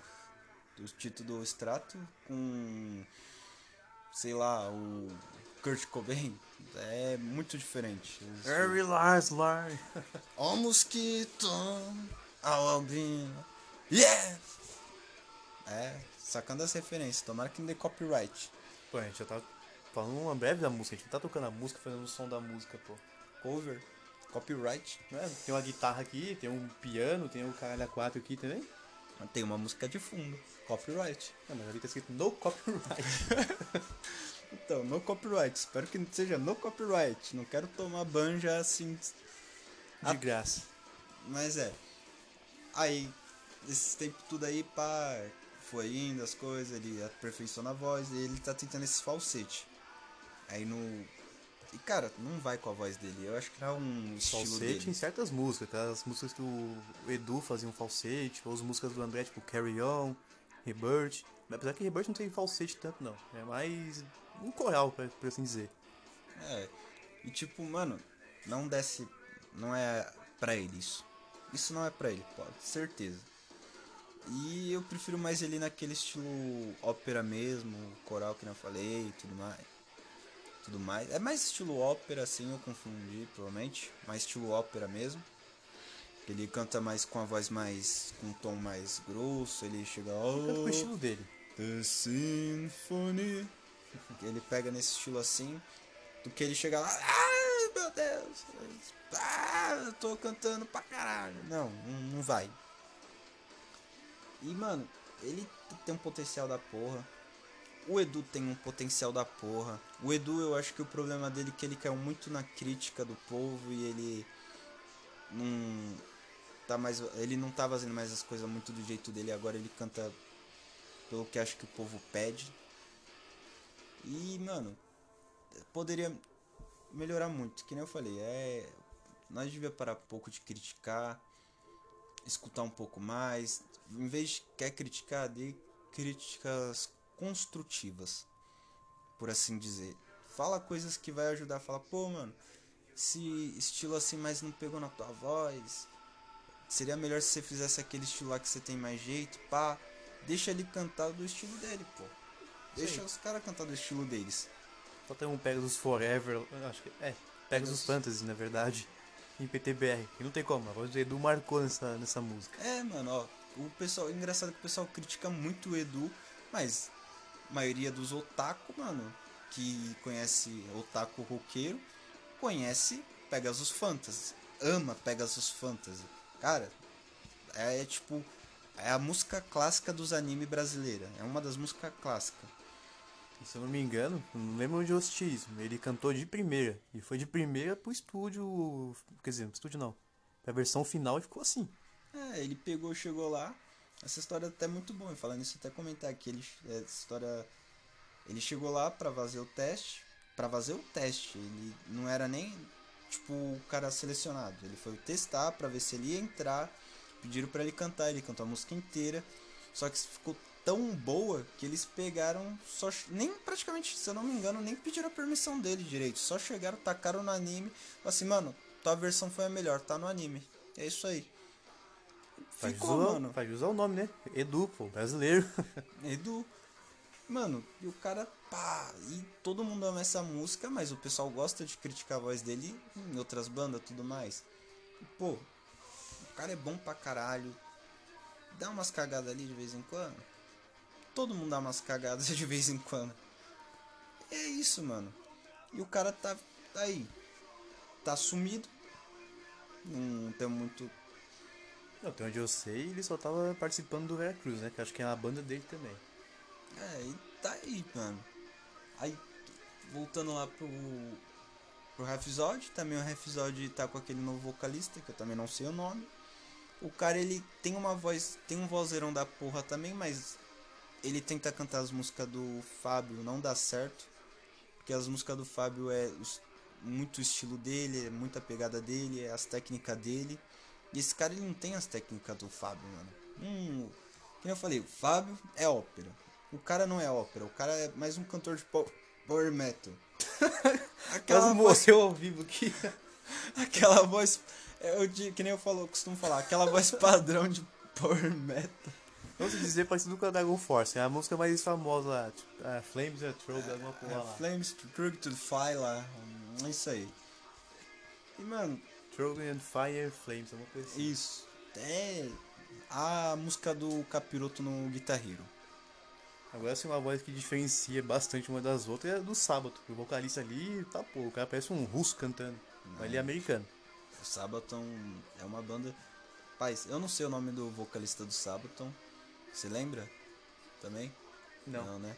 O Tito do Extrato com. Sei lá, o Kurt Cobain. É muito diferente. Harry Lars Lars. Ó mosquito, ao albino. Yeah! É, sacando as referências. Tomara que não dê copyright. Pô, a gente já tá falando uma breve da música, a gente tá tocando a música, fazendo o som da música, pô. Cover, copyright. Né? Tem uma guitarra aqui, tem um piano, tem o caralho a 4 aqui também. Tem uma música de fundo. Copyright. Não, mas ali tá escrito no copyright. Então, no copyright. Espero que seja no copyright. Não quero tomar banja assim. De graça. Mas é. Aí, esse tempo tudo aí, pá, foi indo as coisas, ele aperfeiçoou a voz e ele tá tentando esse falsete. Aí no. E cara, não vai com a voz dele. Eu acho que não é um Falsete em certas músicas, aquelas músicas que o Edu fazia um falsete, ou as músicas do André, tipo Carry On, Rebirth. Mas Apesar que Rebirth não tem falsete tanto, não. É mais um coral, pra- por assim dizer. É. E tipo, mano, não desce. Não é pra ele isso. Isso não é pra ele, pode, certeza. E eu prefiro mais ele naquele estilo ópera mesmo, coral que eu falei e tudo mais. Tudo mais. É mais estilo ópera, assim, eu confundi, provavelmente. Mais estilo ópera mesmo. Ele canta mais com a voz mais. com um tom mais grosso, ele chega. Oh, Canta com o estilo dele. The Symphony. Ele pega nesse estilo assim. Do que ele chega lá. Ah, meu Deus! Ah, eu tô cantando pra caralho. Não, não, vai. E, mano, ele tem um potencial da porra. O Edu tem um potencial da porra. O Edu, eu acho que o problema dele é que ele caiu muito na crítica do povo e ele não tá mais ele não tá fazendo mais as coisas muito do jeito dele, agora ele canta pelo que acho que o povo pede. E, mano, poderia melhorar muito, que nem eu falei, é nós devia parar um pouco de criticar, escutar um pouco mais, em vez de quer criticar, dê críticas construtivas, por assim dizer. Fala coisas que vai ajudar, fala, pô, mano, esse estilo assim mais não pegou na tua voz. Seria melhor se você fizesse aquele estilo lá que você tem mais jeito, pá. Deixa ele cantar do estilo dele, pô. Deixa Sim. os caras cantar do estilo deles. Só tem um Pegasus Forever, acho que é, Pegasus Fantasy, na verdade, em PTBR. E não tem como, a voz do Edu marcou nessa, nessa música. É, mano, ó. O pessoal, engraçado que o pessoal critica muito o Edu, mas a maioria dos otaku, mano, que conhece otaku roqueiro, conhece Pegasus Fantasy. Ama Pegasus Fantasy. Cara, é, tipo. É a música clássica dos anime brasileira. É uma das músicas clássicas. Se eu não me engano, não lembro onde eu assisti isso, ele cantou de primeira. E foi de primeira pro estúdio. Quer dizer, pro estúdio não. Pra versão final e ficou assim. É, ele pegou, chegou lá. Essa história é até muito boa. Falando isso, até comentar aqui. Ele, essa história. Ele chegou lá pra fazer o teste. Pra fazer o teste. Ele não era nem tipo o cara selecionado. Ele foi testar pra ver se ele ia entrar. Pediram pra ele cantar. Ele cantou a música inteira. Só que ficou tão boa que eles pegaram. Só, nem praticamente, se eu não me engano, nem pediram a permissão dele direito. Só chegaram, tacaram no anime. Assim, mano, tua versão foi a melhor, tá no anime. É isso aí. Faz Ficou, usar, mano. Faz usar o nome, né? Edu, pô, brasileiro. Edu. Mano, e o cara, pá, e todo mundo ama essa música, mas o pessoal gosta de criticar a voz dele em outras bandas tudo mais. E, pô, cara é bom pra caralho. Dá umas cagadas ali de vez em quando. Todo mundo dá umas cagadas de vez em quando. É isso, mano. E o cara tá, tá aí. Tá sumido. Não tem muito. Não, até onde eu sei, ele só tava participando do Veracruz, né? Que acho que é a banda dele também. É, e tá aí, mano. Aí, voltando lá pro, pro Rhapsody, também o Rhapsody tá com aquele novo vocalista, que eu também não sei o nome. O cara, ele tem uma voz, tem um vozeirão da porra também, mas ele tenta cantar as músicas do Fábio, não dá certo. Porque as músicas do Fábio é muito o estilo dele, é muita pegada dele, é as técnicas dele. E esse cara, ele não tem as técnicas do Fábio, mano. Hum, como eu falei, o Fábio é ópera. O cara não é ópera, o cara é mais um cantor de po- power metal. Aquela Quase morreu ao vivo aqui. aquela voz, é, eu, que nem eu falo, eu costumo falar, aquela voz padrão de power metal. Vamos dizer, parecido com a Dragon Force. É a música mais famosa lá. Tipo, a Flames and Trouble, alguma porra É, lá. Flames Trug to the Fire lá, é isso aí. E mano, Trouble and Fire Flames, alguma coisa assim. isso, é a música do Capiroto no Guitar Hero. Agora sim, uma voz que diferencia bastante uma das outras é a do Sábado. O vocalista ali, tá pô, o cara parece um russo cantando. Mas ele é americano. O Sabaton é uma banda. Paz, eu não sei o nome do vocalista do Sabaton. Você lembra? Também? Não. né?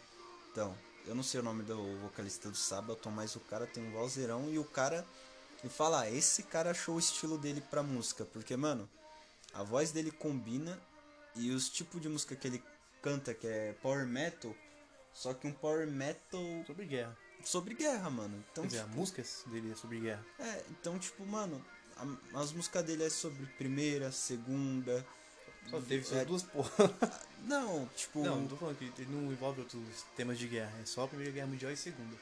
Então, eu não sei o nome do vocalista do Sabaton, mas o cara tem um vozeirão e o cara. E fala, ah, esse cara achou o estilo dele pra música. Porque, mano, a voz dele combina e os tipos de música que ele canta, que é power metal, só que um power metal Sobre guerra. Sobre guerra, mano. Então, Quer dizer, a tipo, música dele é sobre guerra. é, então, tipo, mano, a- as músicas dele é sobre primeira, segunda. Só teve só é, duas porra. Não, tipo. Não, não tô falando que ele não envolve outros temas de guerra. É só a Primeira Guerra Mundial e a Segunda.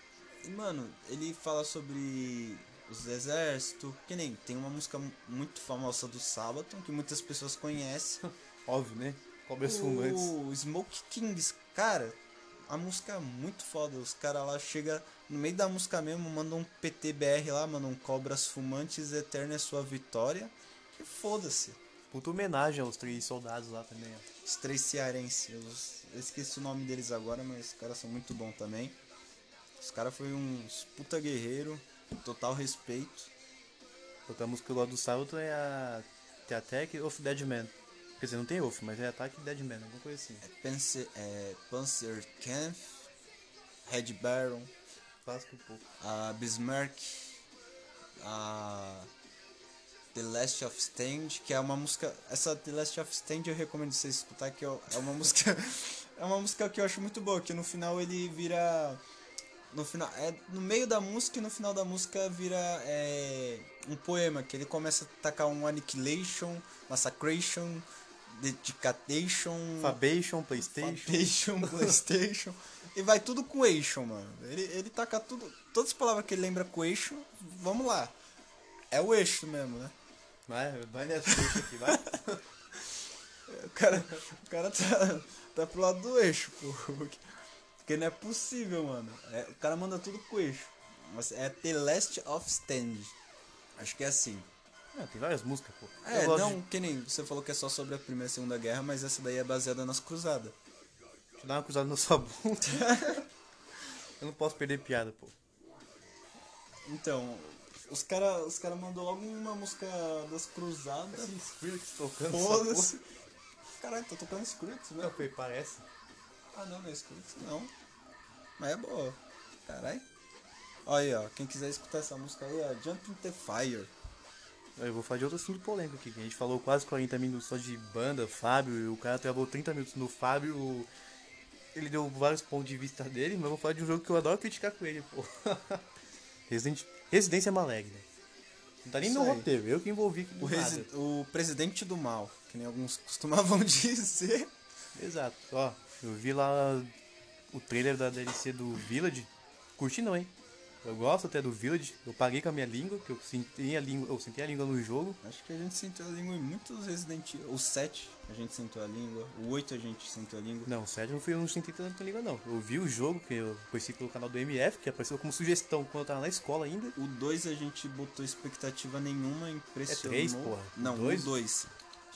E, mano, ele fala sobre os exércitos. Que nem tem uma música muito famosa do Sabaton que muitas pessoas conhecem. Óbvio, né? Cobras fumantes. O Smoke Kings, cara, a música é muito foda. Os caras lá chegam no meio da música mesmo, mandam um PTBR lá, mandam um Cobras Fumantes, Eterna é sua vitória. Que foda-se. Puta homenagem aos três soldados lá também, ó. Os três cearenses. Eu, eu esqueci o nome deles agora, mas os caras são muito bons também. Os caras foram uns puta guerreiro, total respeito. Outra música gosto do Sábado é a The Attack of Dead Man. Quer dizer, não tem Wolf, mas é Attack Dead Man, alguma coisa assim. É Panzer, é, Panzer Kampf, Red Baron, Clássico um pouco. a Bismarck, a The Last of Stand, que é uma música. Essa The Last of Stand eu recomendo você escutar, que é é uma música. é uma música que eu acho muito boa, que no final ele vira. No final. É no meio da música e no final da música vira é, um poema, que ele começa a tacar um Annihilation, Massacration, Dedication. Fabation, Playstation. Fabation, Playstation. e vai tudo com Ation, mano. Ele, ele taca tudo. Todas as palavras que ele lembra com Ation, vamos lá. É o eixo mesmo, né? Vai, vai nessa deixa aqui, vai. O cara, o cara tá, tá pro lado do eixo, pô. Porque não é possível, mano. É, o cara manda tudo com eixo. Mas é The Last of Stand. Acho que é assim. É, tem várias músicas, pô. É, não, que nem você falou que é só sobre a Primeira e Segunda Guerra, mas essa daí é baseada nas cruzadas. de te dar uma cruzada na sua bunda. Eu não posso perder piada, pô. Então, os cara, os cara mandou logo uma música das cruzadas. Esse Skrillex tocando Foda-se. Caralho, tô tocando Skrillex, né? Não, foi, parece. Ah, não, não é Skrillex, não. Mas é boa. Caralho. Olha aí, ó. Quem quiser escutar essa música aí é Jump in the Fire. Eu vou falar de outro assunto polêmico aqui. que A gente falou quase 40 minutos só de banda, Fábio, e o cara travou 30 minutos no Fábio. Ele deu vários pontos de vista dele, mas eu vou falar de um jogo que eu adoro criticar com ele, pô. Resident... Residência Maligna. Não tá nem Isso no aí. roteiro, eu que envolvi O, resi- o presidente do mal, que nem alguns costumavam dizer. Exato. Ó, eu vi lá o trailer da DLC do Village. Curti não, hein? Eu gosto até do Village. Eu paguei com a minha língua, que eu senti a língua, eu senti a língua no jogo. Acho que a gente sentiu a língua em muitos Resident Evil. O 7 a gente sentiu a língua. O 8 a gente sentiu a língua. Não, o 7 não fui, eu não senti tanto a língua não. Eu vi o jogo, que eu conheci pelo canal do MF, que apareceu como sugestão quando eu tava na escola ainda. O 2 a gente botou expectativa nenhuma, impressionou. É três, porra. Não, Dois? o 2.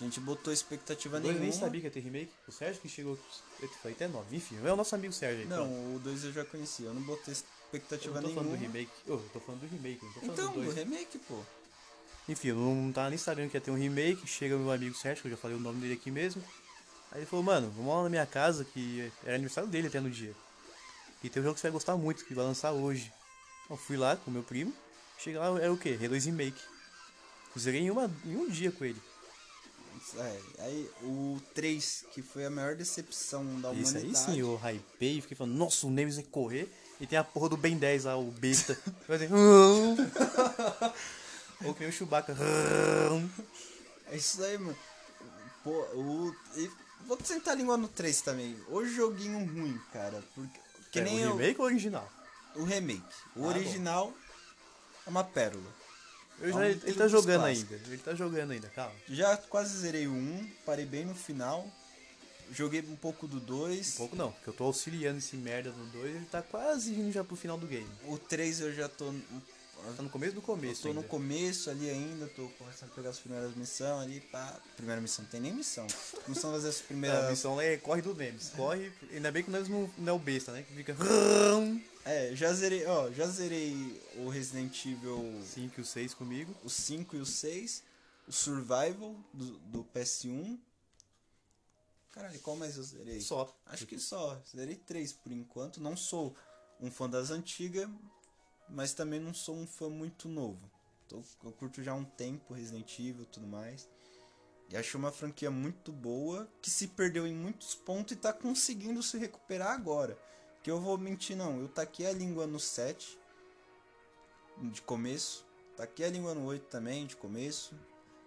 A gente botou expectativa Eu nenhuma. nem sabia que ia ter remake. O Sérgio que chegou. Eu falei até nove. Enfim, é o nosso amigo Sérgio aí. Não, pronto. o 2 eu já conhecia. Eu não botei eu expectativa não tô nenhuma. falando do remake. Ô, eu tô falando do remake, não tô falando Então, do remake, pô. Enfim, eu não tava nem sabendo que ia ter um remake. Chega meu amigo Sérgio, que eu já falei o nome dele aqui mesmo. Aí ele falou, mano, vamos lá na minha casa, que era aniversário dele até no dia. E tem um jogo que você vai gostar muito, que vai lançar hoje. Eu fui lá com meu primo. Chega lá, era o quê? Halo Remake. Zerei em, uma, em um dia com ele. É, aí o 3, que foi a maior decepção da Isso aí humanidade. sim, eu hypei, fiquei falando, nossa, o Nemesis vai correr. E tem a porra do Ben 10 lá, o besta. Vai dizer, Ou que nem o Chewbacca. É isso aí, mano. Pô, o. e vou sentar a língua no 3 também. O joguinho ruim, cara. Porque, que É, nem o eu- remake ou o original? o remake. O Ah, original é uma pérola. Eu É já, um ele, tá jogando clássicos. ainda. Ele tá jogando ainda, calma. Já quase zerei o 1, parei bem no final. Joguei um pouco do 2. Um pouco não, porque eu tô auxiliando esse merda no 2 ele tá quase indo já pro final do game. O 3 eu já tô. Tá no começo do Eu começo. tô no ainda. começo ali ainda, tô começando a pegar as primeiras missões ali, pá. Primeira missão, não tem nem missão. A fazer as É, a primeiras. missão é corre do Nemesis. Corre. Ainda bem que o Nemesis não, não é o besta, né? Que fica. É, já zerei, ó, já zerei o Resident Evil 5 e o 6 comigo. o 5 e o 6, o Survival do, do PS1. Caralho, qual mais eu zerei? Só. Acho que só. Zerei três por enquanto. Não sou um fã das antigas, mas também não sou um fã muito novo. Tô- eu curto já há um tempo Resident Evil e tudo mais. E acho uma franquia muito boa, que se perdeu em muitos pontos e tá conseguindo se recuperar agora. Que eu vou mentir não, eu taquei a língua no 7 de começo, taquei a língua no 8 também de começo,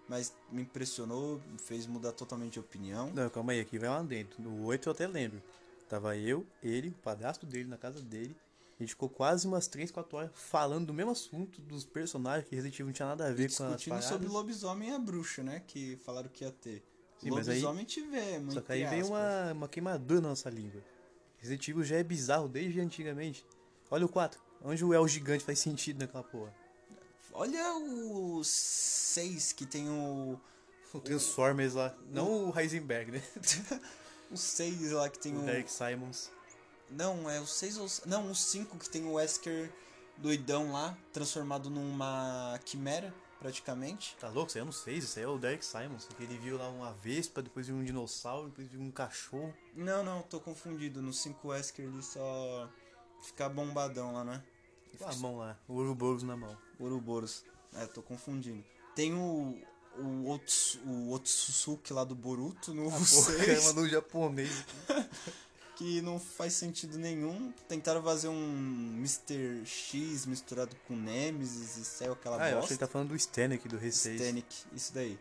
mas me impressionou, me fez mudar totalmente de opinião. Não, calma aí, aqui vai lá dentro. No 8 eu até lembro. Tava eu, ele, o padrasto dele na casa dele. A gente ficou quase umas 3, 4 horas falando do mesmo assunto, dos personagens, que Resident Evil não tinha nada a ver com as Discutindo sobre lobisomem e a bruxa, né? Que falaram que ia ter. Sim, mas aí- lobisomem tivemos. Só que aí veio uma, uma queimadura na nossa língua. Resident Evil já é bizarro desde antigamente. Olha o 4. Onde o El Gigante faz sentido naquela porra? Olha o 6 que tem o. O Transformers lá. Não o Heisenberg, né? O 6 lá que tem O o. Derek Simons. Não, é o 6 ou. Não, o 5 que tem o Wesker doidão lá, transformado numa quimera, praticamente. Tá louco? Isso aí eu não sei. Isso aí é o Derek Simons. Que ele viu lá uma vespa, depois viu um dinossauro, depois viu um cachorro. Não, não, tô confundido. No 5 Wesker ele só fica bombadão lá, né? Com a mão lá. O Ouroboros na mão. Ouroboros. É, tô confundindo. Tem o. O, Otsu, o Otsutsuki lá do Boruto no Porra, 6. mandou um japonês. que não faz sentido nenhum. Tentaram fazer um Mr. X misturado com Nemesis e saiu aquela Ah, eu acho que bosta. ele tá falando do Stanek, do R6. Stanek, isso daí.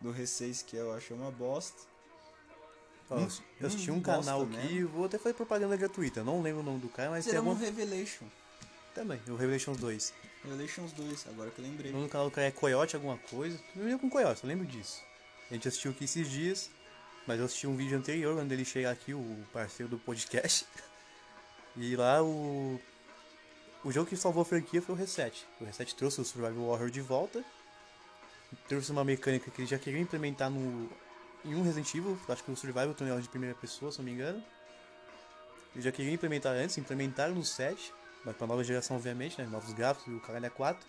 Do R6 que eu acho uma bosta. Ó, Hum, eu assisti hum, um bosta canal mesmo. aqui, vou até fazer propaganda gratuita. Não lembro o nome do cara, mas tem um algum... Revelation. Também, o Revelations 2. Revelations 2, agora que eu lembrei. O nome do canal do cara é Coyote alguma coisa. Eu lembro com Coyote, eu lembro disso. A gente assistiu aqui esses dias, mas eu assisti um vídeo anterior, quando ele chegar aqui, o parceiro do podcast. E lá o... O jogo que salvou a franquia foi o Reset. O Reset trouxe o Survival Horror de volta. Trouxe uma mecânica que ele já queria implementar no... Em um Resident Evil, acho que o Survival tem de primeira pessoa, se não me engano. Ele já queria implementar antes, implementaram no 7, mas pra nova geração, obviamente, né? Novos gráficos e o caralho é 4.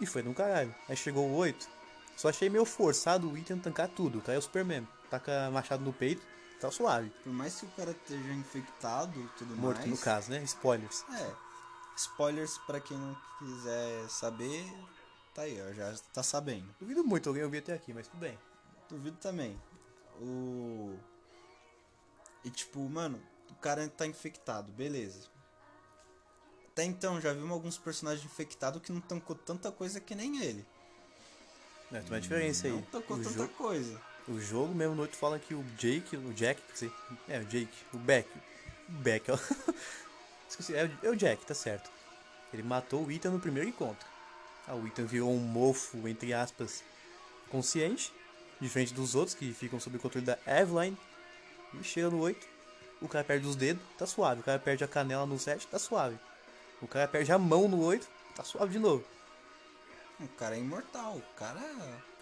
E foi no caralho. Aí chegou o 8. Só achei meio forçado o Ethan tancar tudo. Cara é o Superman. Taca machado no peito, tá suave. Por mais que o cara esteja infectado e tudo Morto mais. no caso, né? Spoilers. É. Spoilers pra quem não quiser saber, tá aí, ó, já tá sabendo. Duvido muito alguém ouvir até aqui, mas tudo bem. Duvido também. O. E tipo, mano, o cara tá infectado, beleza. Até então, já vimos alguns personagens infectados que não tancou tanta coisa que nem ele. É, tem uma diferença aí. Não tancou O, tanta coisa. o jogo mesmo no 8 fala que o Jake, o Jack, dizer, é o Jake, o Beck. O Beck, ó. Esqueci, é, o- é o Jack, tá certo. Ele matou o Ethan no primeiro encontro. Ah, o Ethan virou um mofo, entre aspas, consciente, diferente dos outros que ficam sob o controle da Evelyn. E chega no 8, o cara perde os dedos, tá suave. O cara perde a canela no 7, tá suave. O cara perde a mão no 8, tá suave de novo. O cara é imortal. O cara.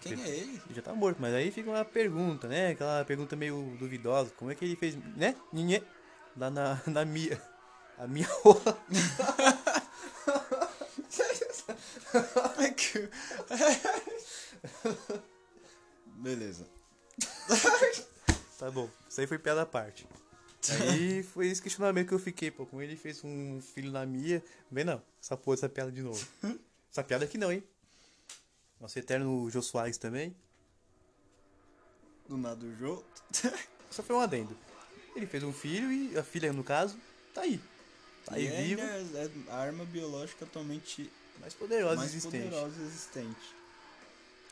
Quem é ele? Ele já tá morto, mas aí fica uma pergunta, né? Aquela pergunta meio duvidosa. Como é que ele fez, né? Ninhê, lá na, na Mia. A minha rola. Beleza. Tá bom, isso aí foi piada à parte. Aí foi esse questionamento que eu fiquei, pô. Como ele fez um filho na Mia. Vem não, essa porra, essa piada de novo. Essa piada aqui não, hein? Nosso eterno Jô Soares também. Do nada o jogo. Só foi um adendo. Ele fez um filho e a filha, no caso, tá aí. Tá aí E viva, ele é a arma biológica atualmente mais poderosa mais existente. poderosa existente.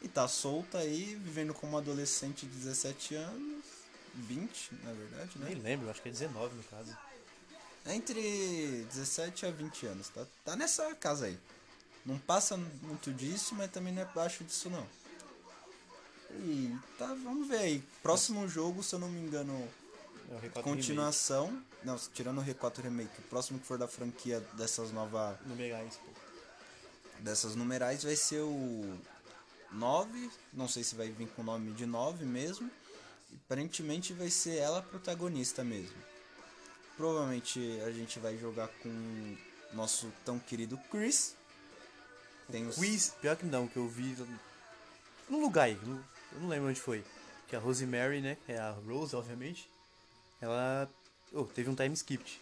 E tá solta aí, vivendo como adolescente de 17 anos. 20, na verdade, Nem né? lembro, acho que é 19 no caso. É Entre 17 a 20 anos, tá? Tá nessa casa aí. Não passa muito disso, mas também não é baixo disso não. E tá, vamos ver aí. Próximo jogo, se eu não me engano, É o R4 continuação. Não, tirando o R4 Remake, o próximo que for da franquia dessas novas. Remake, numerais, pô. dessas numerais vai ser o 9. Não sei se vai vir com o nome de 9 mesmo. Aparentemente vai ser ela a protagonista mesmo. Provavelmente a gente vai jogar com nosso tão querido Chris. Tem os... Quiz, pior que não, que eu vi num lugar aí, no- eu não lembro onde foi. Que a Rosemary, né, é a Rose, obviamente, ela oh, teve um time skip.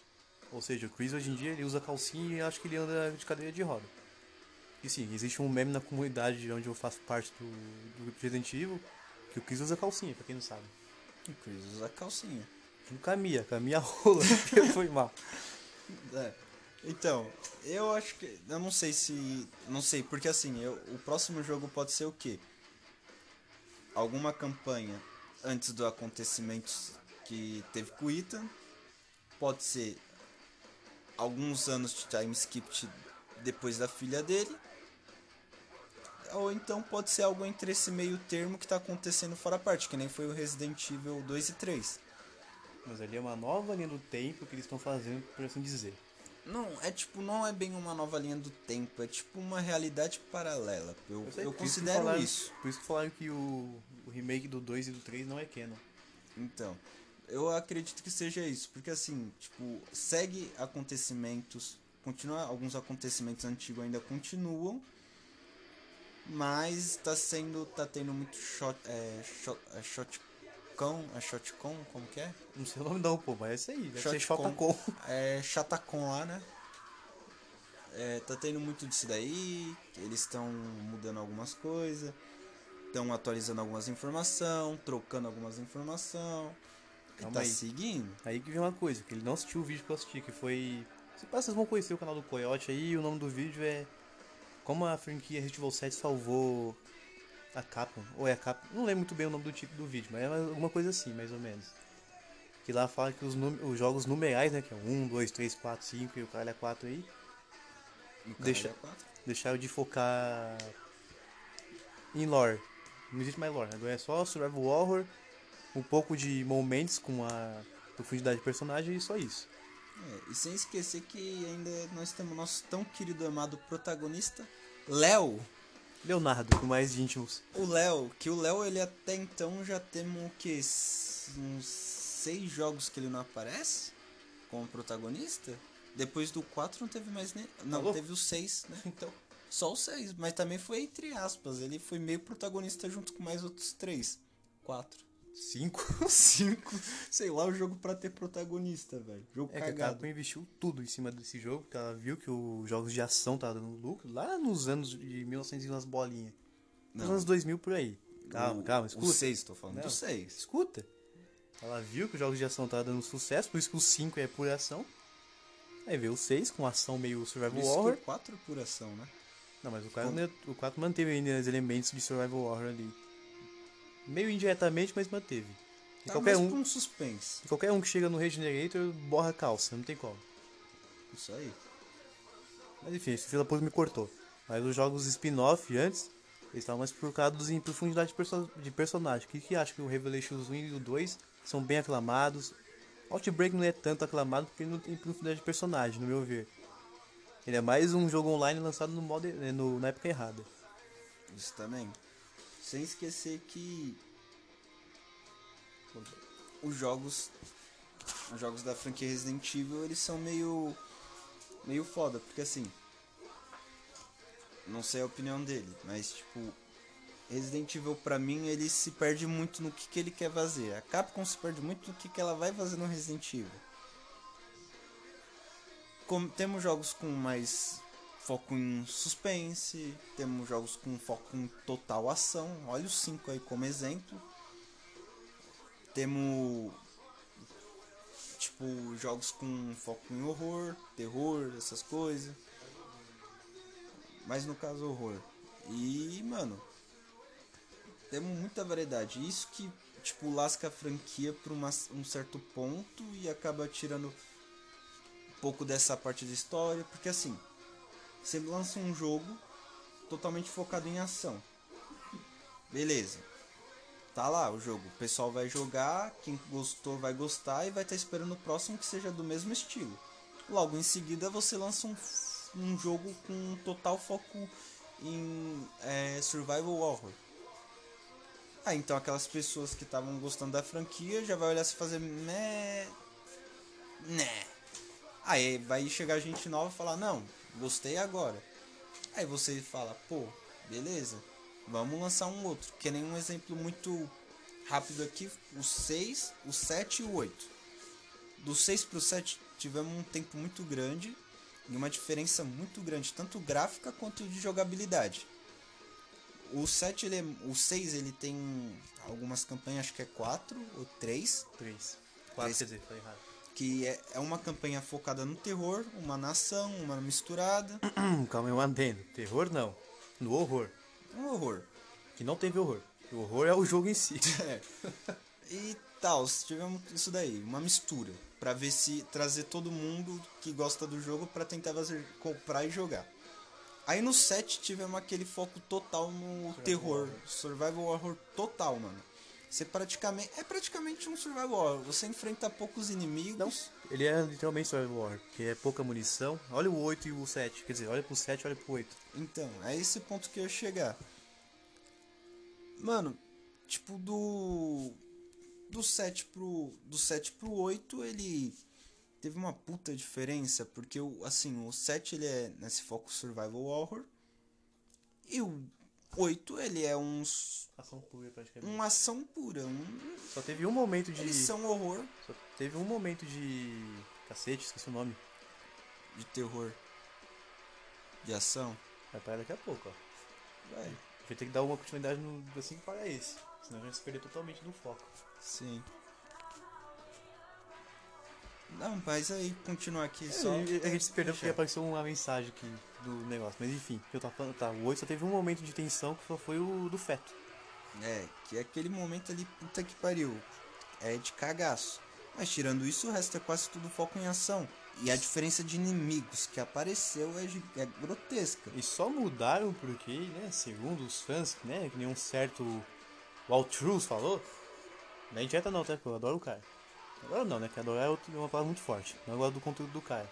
Ou seja, o Chris hoje em dia ele usa calcinha e acho que ele anda de cadeira de roda. E sim, existe um meme na comunidade onde eu faço parte do, do Resident Evil que o Chris usa calcinha, pra quem não sabe. O Chris usa calcinha. Junto com a Mia, com a Mia rola, foi mal. É. Então, eu acho que. Eu não sei se. Não sei, porque assim, eu, o próximo jogo pode ser o quê? Alguma campanha antes do acontecimento que teve com o Ethan. Pode ser alguns anos de time skip depois da filha dele. Ou então pode ser algo entre esse meio termo que tá acontecendo fora a parte, que nem foi o Resident Evil 2 e 3. Mas ali é uma nova linha do tempo que eles estão fazendo, por assim dizer. Não, é tipo, não é bem uma nova linha do tempo, é tipo uma realidade paralela. Eu, sei, eu por isso considero falaram- isso. Por isso que falaram que o, o remake do 2 e do 3 não é canon. Então, eu acredito que seja isso, porque assim, tipo, segue acontecimentos, continua alguns acontecimentos antigos ainda continuam, mas tá sendo, tá tendo muito shot, é, shot, é shotcon, é shotcon, como que é? Não sei o nome não, pô, mas é isso aí. Deve ser Shotcon. Shotacon. É chatacon lá, né? É, tá tendo muito disso daí, eles estão mudando algumas coisas, estão atualizando algumas informações, trocando algumas informações, Calma tá aí. seguindo. Aí que vem uma coisa, que ele não assistiu o vídeo que eu assisti, que foi... Se pá, Vocês vão conhecer o canal do Coyote aí, o nome do vídeo é... Como a franquia Resident Evil 7 salvou a Capcom. Ou é a Capcom, não lembro muito bem o nome do título do vídeo, mas é alguma coisa assim, mais ou menos. Que lá fala que os, os jogos numerais, né, que é 1, 2, 3, 4, 5 e o caralho é 4 aí, Deixa- quatro. deixaram de focar em lore. Não existe mais lore, agora é só survival horror, um pouco de momentos com a profundidade de personagem e só isso. É, e sem esquecer que ainda nós temos nosso tão querido amado protagonista, Léo. Leonardo, com mais íntimos. O Léo, que o Léo ele até então já temos o que? Uns seis jogos que ele não aparece como protagonista? Depois do 4 não teve mais nem. Não, Alô? teve os seis, né? Então. Só os seis, mas também foi entre aspas. Ele foi meio protagonista junto com mais outros três. Quatro. Cinco? Cinco. Sei lá, o jogo pra ter protagonista, velho. Jogo É que a cagado. Capcom investiu tudo em cima desse jogo, porque ela viu que os jogos de ação estavam dando lucro lá nos anos de 1900 e umas bolinhas. Nos anos 2000 por aí. Calma, O- calma, O escuta. 6, tô falando Não. do 6. Escuta. Ela viu que os jogos de ação estavam dando sucesso, por isso que o 5 é pura ação. Aí veio o 6 com ação meio Por survival isso horror. que o 4 é por ação, né? Não, mas o 4, Como? né, o 4 manteve ainda os elementos de survival horror ali. Meio indiretamente, mas manteve. E Tá qualquer um, um suspense. qualquer um que chega no Regenerator borra a calça, não tem como. Isso aí. Mas enfim, esse fila me cortou. Mas os jogos spin-off antes, eles estavam mais focados em profundidade de, perso de personagem. O que, que acha que o Revelations 1 e o 2 são bem aclamados? Outbreak não é tanto aclamado porque ele não tem profundidade de personagem, no meu ver. Ele é mais um jogo online lançado no modo, eh, no, na época errada. Isso também. Sem esquecer que os jogos os jogos da franquia Resident Evil, eles são meio meio foda, porque assim, não sei a opinião dele, mas tipo Resident Evil pra mim ele se perde muito no que, que ele quer fazer. A Capcom se perde muito no que, que ela vai fazer no Resident Evil. Como, temos jogos com mais foco em suspense, temos jogos com foco em total ação. Olha os 5 aí como exemplo. Temos tipo jogos com foco em horror, terror, essas coisas. Mas no caso horror. E, mano, temos muita variedade. Isso que tipo lasca a franquia para um certo ponto e acaba tirando um pouco dessa parte da história, porque assim, você lança um jogo totalmente focado em ação. Beleza. Tá lá o jogo. O pessoal vai jogar, quem gostou vai gostar e vai estar esperando o próximo que seja do mesmo estilo. Logo em seguida você lança um, um jogo com total foco em é, survival horror. Ah, então aquelas pessoas que estavam gostando da franquia já vai olhar se fazer né, né. Aí vai chegar gente nova e falar, não, gostei agora. Aí você fala, pô, beleza, vamos lançar um outro. Que nem um exemplo muito rápido aqui, o 6, o 7 e o 8. Do 6 pro 7 tivemos um tempo muito grande e uma diferença muito grande, tanto gráfica quanto de jogabilidade. O 7 ele é, o 6 ele tem algumas campanhas, acho que é 4 ou 3, 3. 4, Três. quer dizer, falei errado. Que é, é uma campanha focada no terror, uma nação, uma misturada, calma aí, um adendo. Terror não. No horror. um horror. Que não teve horror. O horror é o jogo em si. É. e tal. Tivemos isso daí, uma mistura. Pra ver se trazer todo mundo que gosta do jogo pra tentar fazer, comprar e jogar. Aí no 7 tivemos aquele foco total no terror. Survival horror total, mano. Você praticamente. É praticamente um survival horror. Você enfrenta poucos inimigos. Não, ele é literalmente Survival War, porque é pouca munição. Olha o 8 e o 7, quer dizer, olha pro 7 olha pro 8. Então, é esse ponto que eu ia chegar. Mano, tipo do do 7 pro do 7 pro 8, ele teve uma puta diferença, porque o assim, o 7 ele é nesse foco survival horror e o 8 ele é um Ação pura praticamente. uma ação pura, um Só teve um momento de. eles são horror Só teve um momento de. Cacete, esqueci o nome. de terror de ação. Vai parar daqui a pouco, ó. Vai. Vai ter que dar uma continuidade no, assim para esse. Senão a gente se perder totalmente do foco. Sim. Não, mas aí continuar aqui só. É, a gente se perdeu porque apareceu uma mensagem aqui do negócio. Mas enfim, o que eu tava falando, tá, o 8 só teve um momento de tensão que só foi o do feto. É, que é aquele momento ali, puta que pariu. É de cagaço. Mas tirando isso, o resto é quase tudo foco em ação. E a diferença de inimigos que apareceu é, é grotesca. E só mudaram porque, né, segundo os fãs, né, que nem um certo Waltrus falou, não é indireta não, tá? Porque eu adoro o cara. Adoro não, né? Que adorar é é uma palavra muito forte. Não gosto do conteúdo do cara.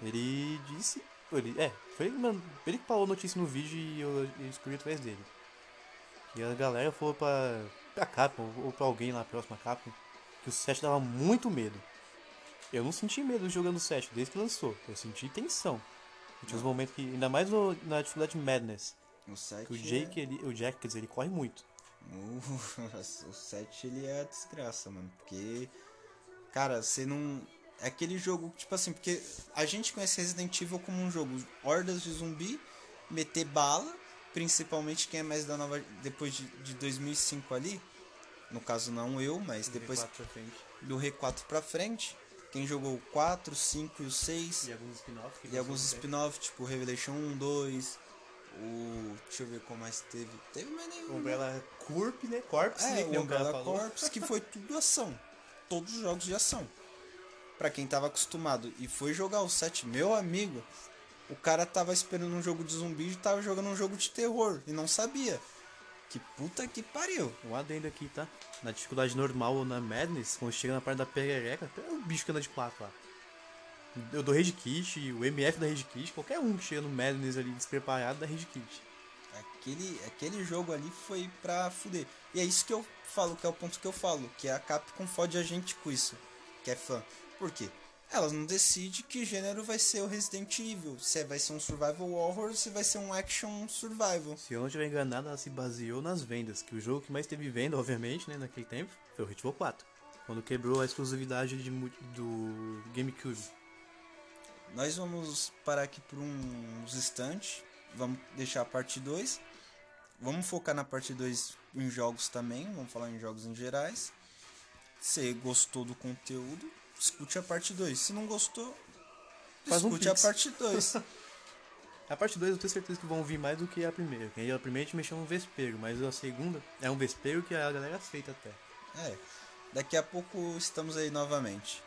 Ele disse. Ele, é, foi ele, que man- ele que falou a notícia no vídeo e eu, eu escrevi através dele. E a galera falou pra, pra Capcom, ou pra alguém lá próximo a Capcom, que o 7 dava muito medo. Eu não senti medo jogando o 7 desde que lançou. Eu senti tensão. E Tinha uns momentos que, ainda mais no- na dificuldade Madness, O 7 que o Jake, ele, o Jack, quer dizer, ele corre muito. O, o 7 ele é a desgraça, mano. Porque. Cara, você não. É aquele jogo, tipo assim, porque a gente conhece Resident Evil como um jogo hordas de zumbi, meter bala, principalmente quem é mais da nova. Depois de, de 2005 ali. No caso, não eu, mas depois V4 pra frente. do R4 pra frente. Quem jogou o 4, 5 e o 6. E alguns spin-offs. que E alguns spin-off, tipo Revelation 1, 2. O. Deixa eu ver qual mais teve. Teve mais nenhum. também. Umbrella Corp, né? Corpse, né? É, o cara Umbrella falou. Corps, que foi tudo ação. Todos os jogos de ação. Pra quem tava acostumado e foi jogar o 7, meu amigo, o cara tava esperando um jogo de zumbi e tava jogando um jogo de terror e não sabia. Que puta que pariu. Um adendo aqui, tá? Na dificuldade normal ou na Madness, quando chega na parte da perereca, até o bicho que anda de quatro lá. Eu dou Red Kit, o MF da Red Kit, qualquer um que chega no Madness ali despreparado da Red Kit. Aquele, aquele jogo ali foi pra fuder. E é isso que eu falo, que é o ponto que eu falo, que a Capcom fode a gente com isso, que é fã. Por quê? Elas não decidem que gênero vai ser o Resident Evil. Se vai ser um survival horror ou se vai ser um action survival. Se eu não estiver enganado, ela se baseou nas vendas, que o jogo que mais teve venda, obviamente, né, naquele tempo, foi o Resident Evil 4. Quando quebrou a exclusividade de, do GameCube. Nós vamos parar aqui por uns instantes. Vamos deixar a parte 2. Vamos focar na parte 2 em jogos também. Vamos falar em jogos em gerais. Se gostou do conteúdo, escute a parte 2. Se não gostou, Faz um escute a pix. parte 2. A parte 2 eu tenho certeza que vão ouvir mais do que a primeira. Porque a primeira a gente mexeu no vespeiro, mas a segunda é um vespeiro que a galera aceita até. é. Daqui a pouco estamos aí novamente.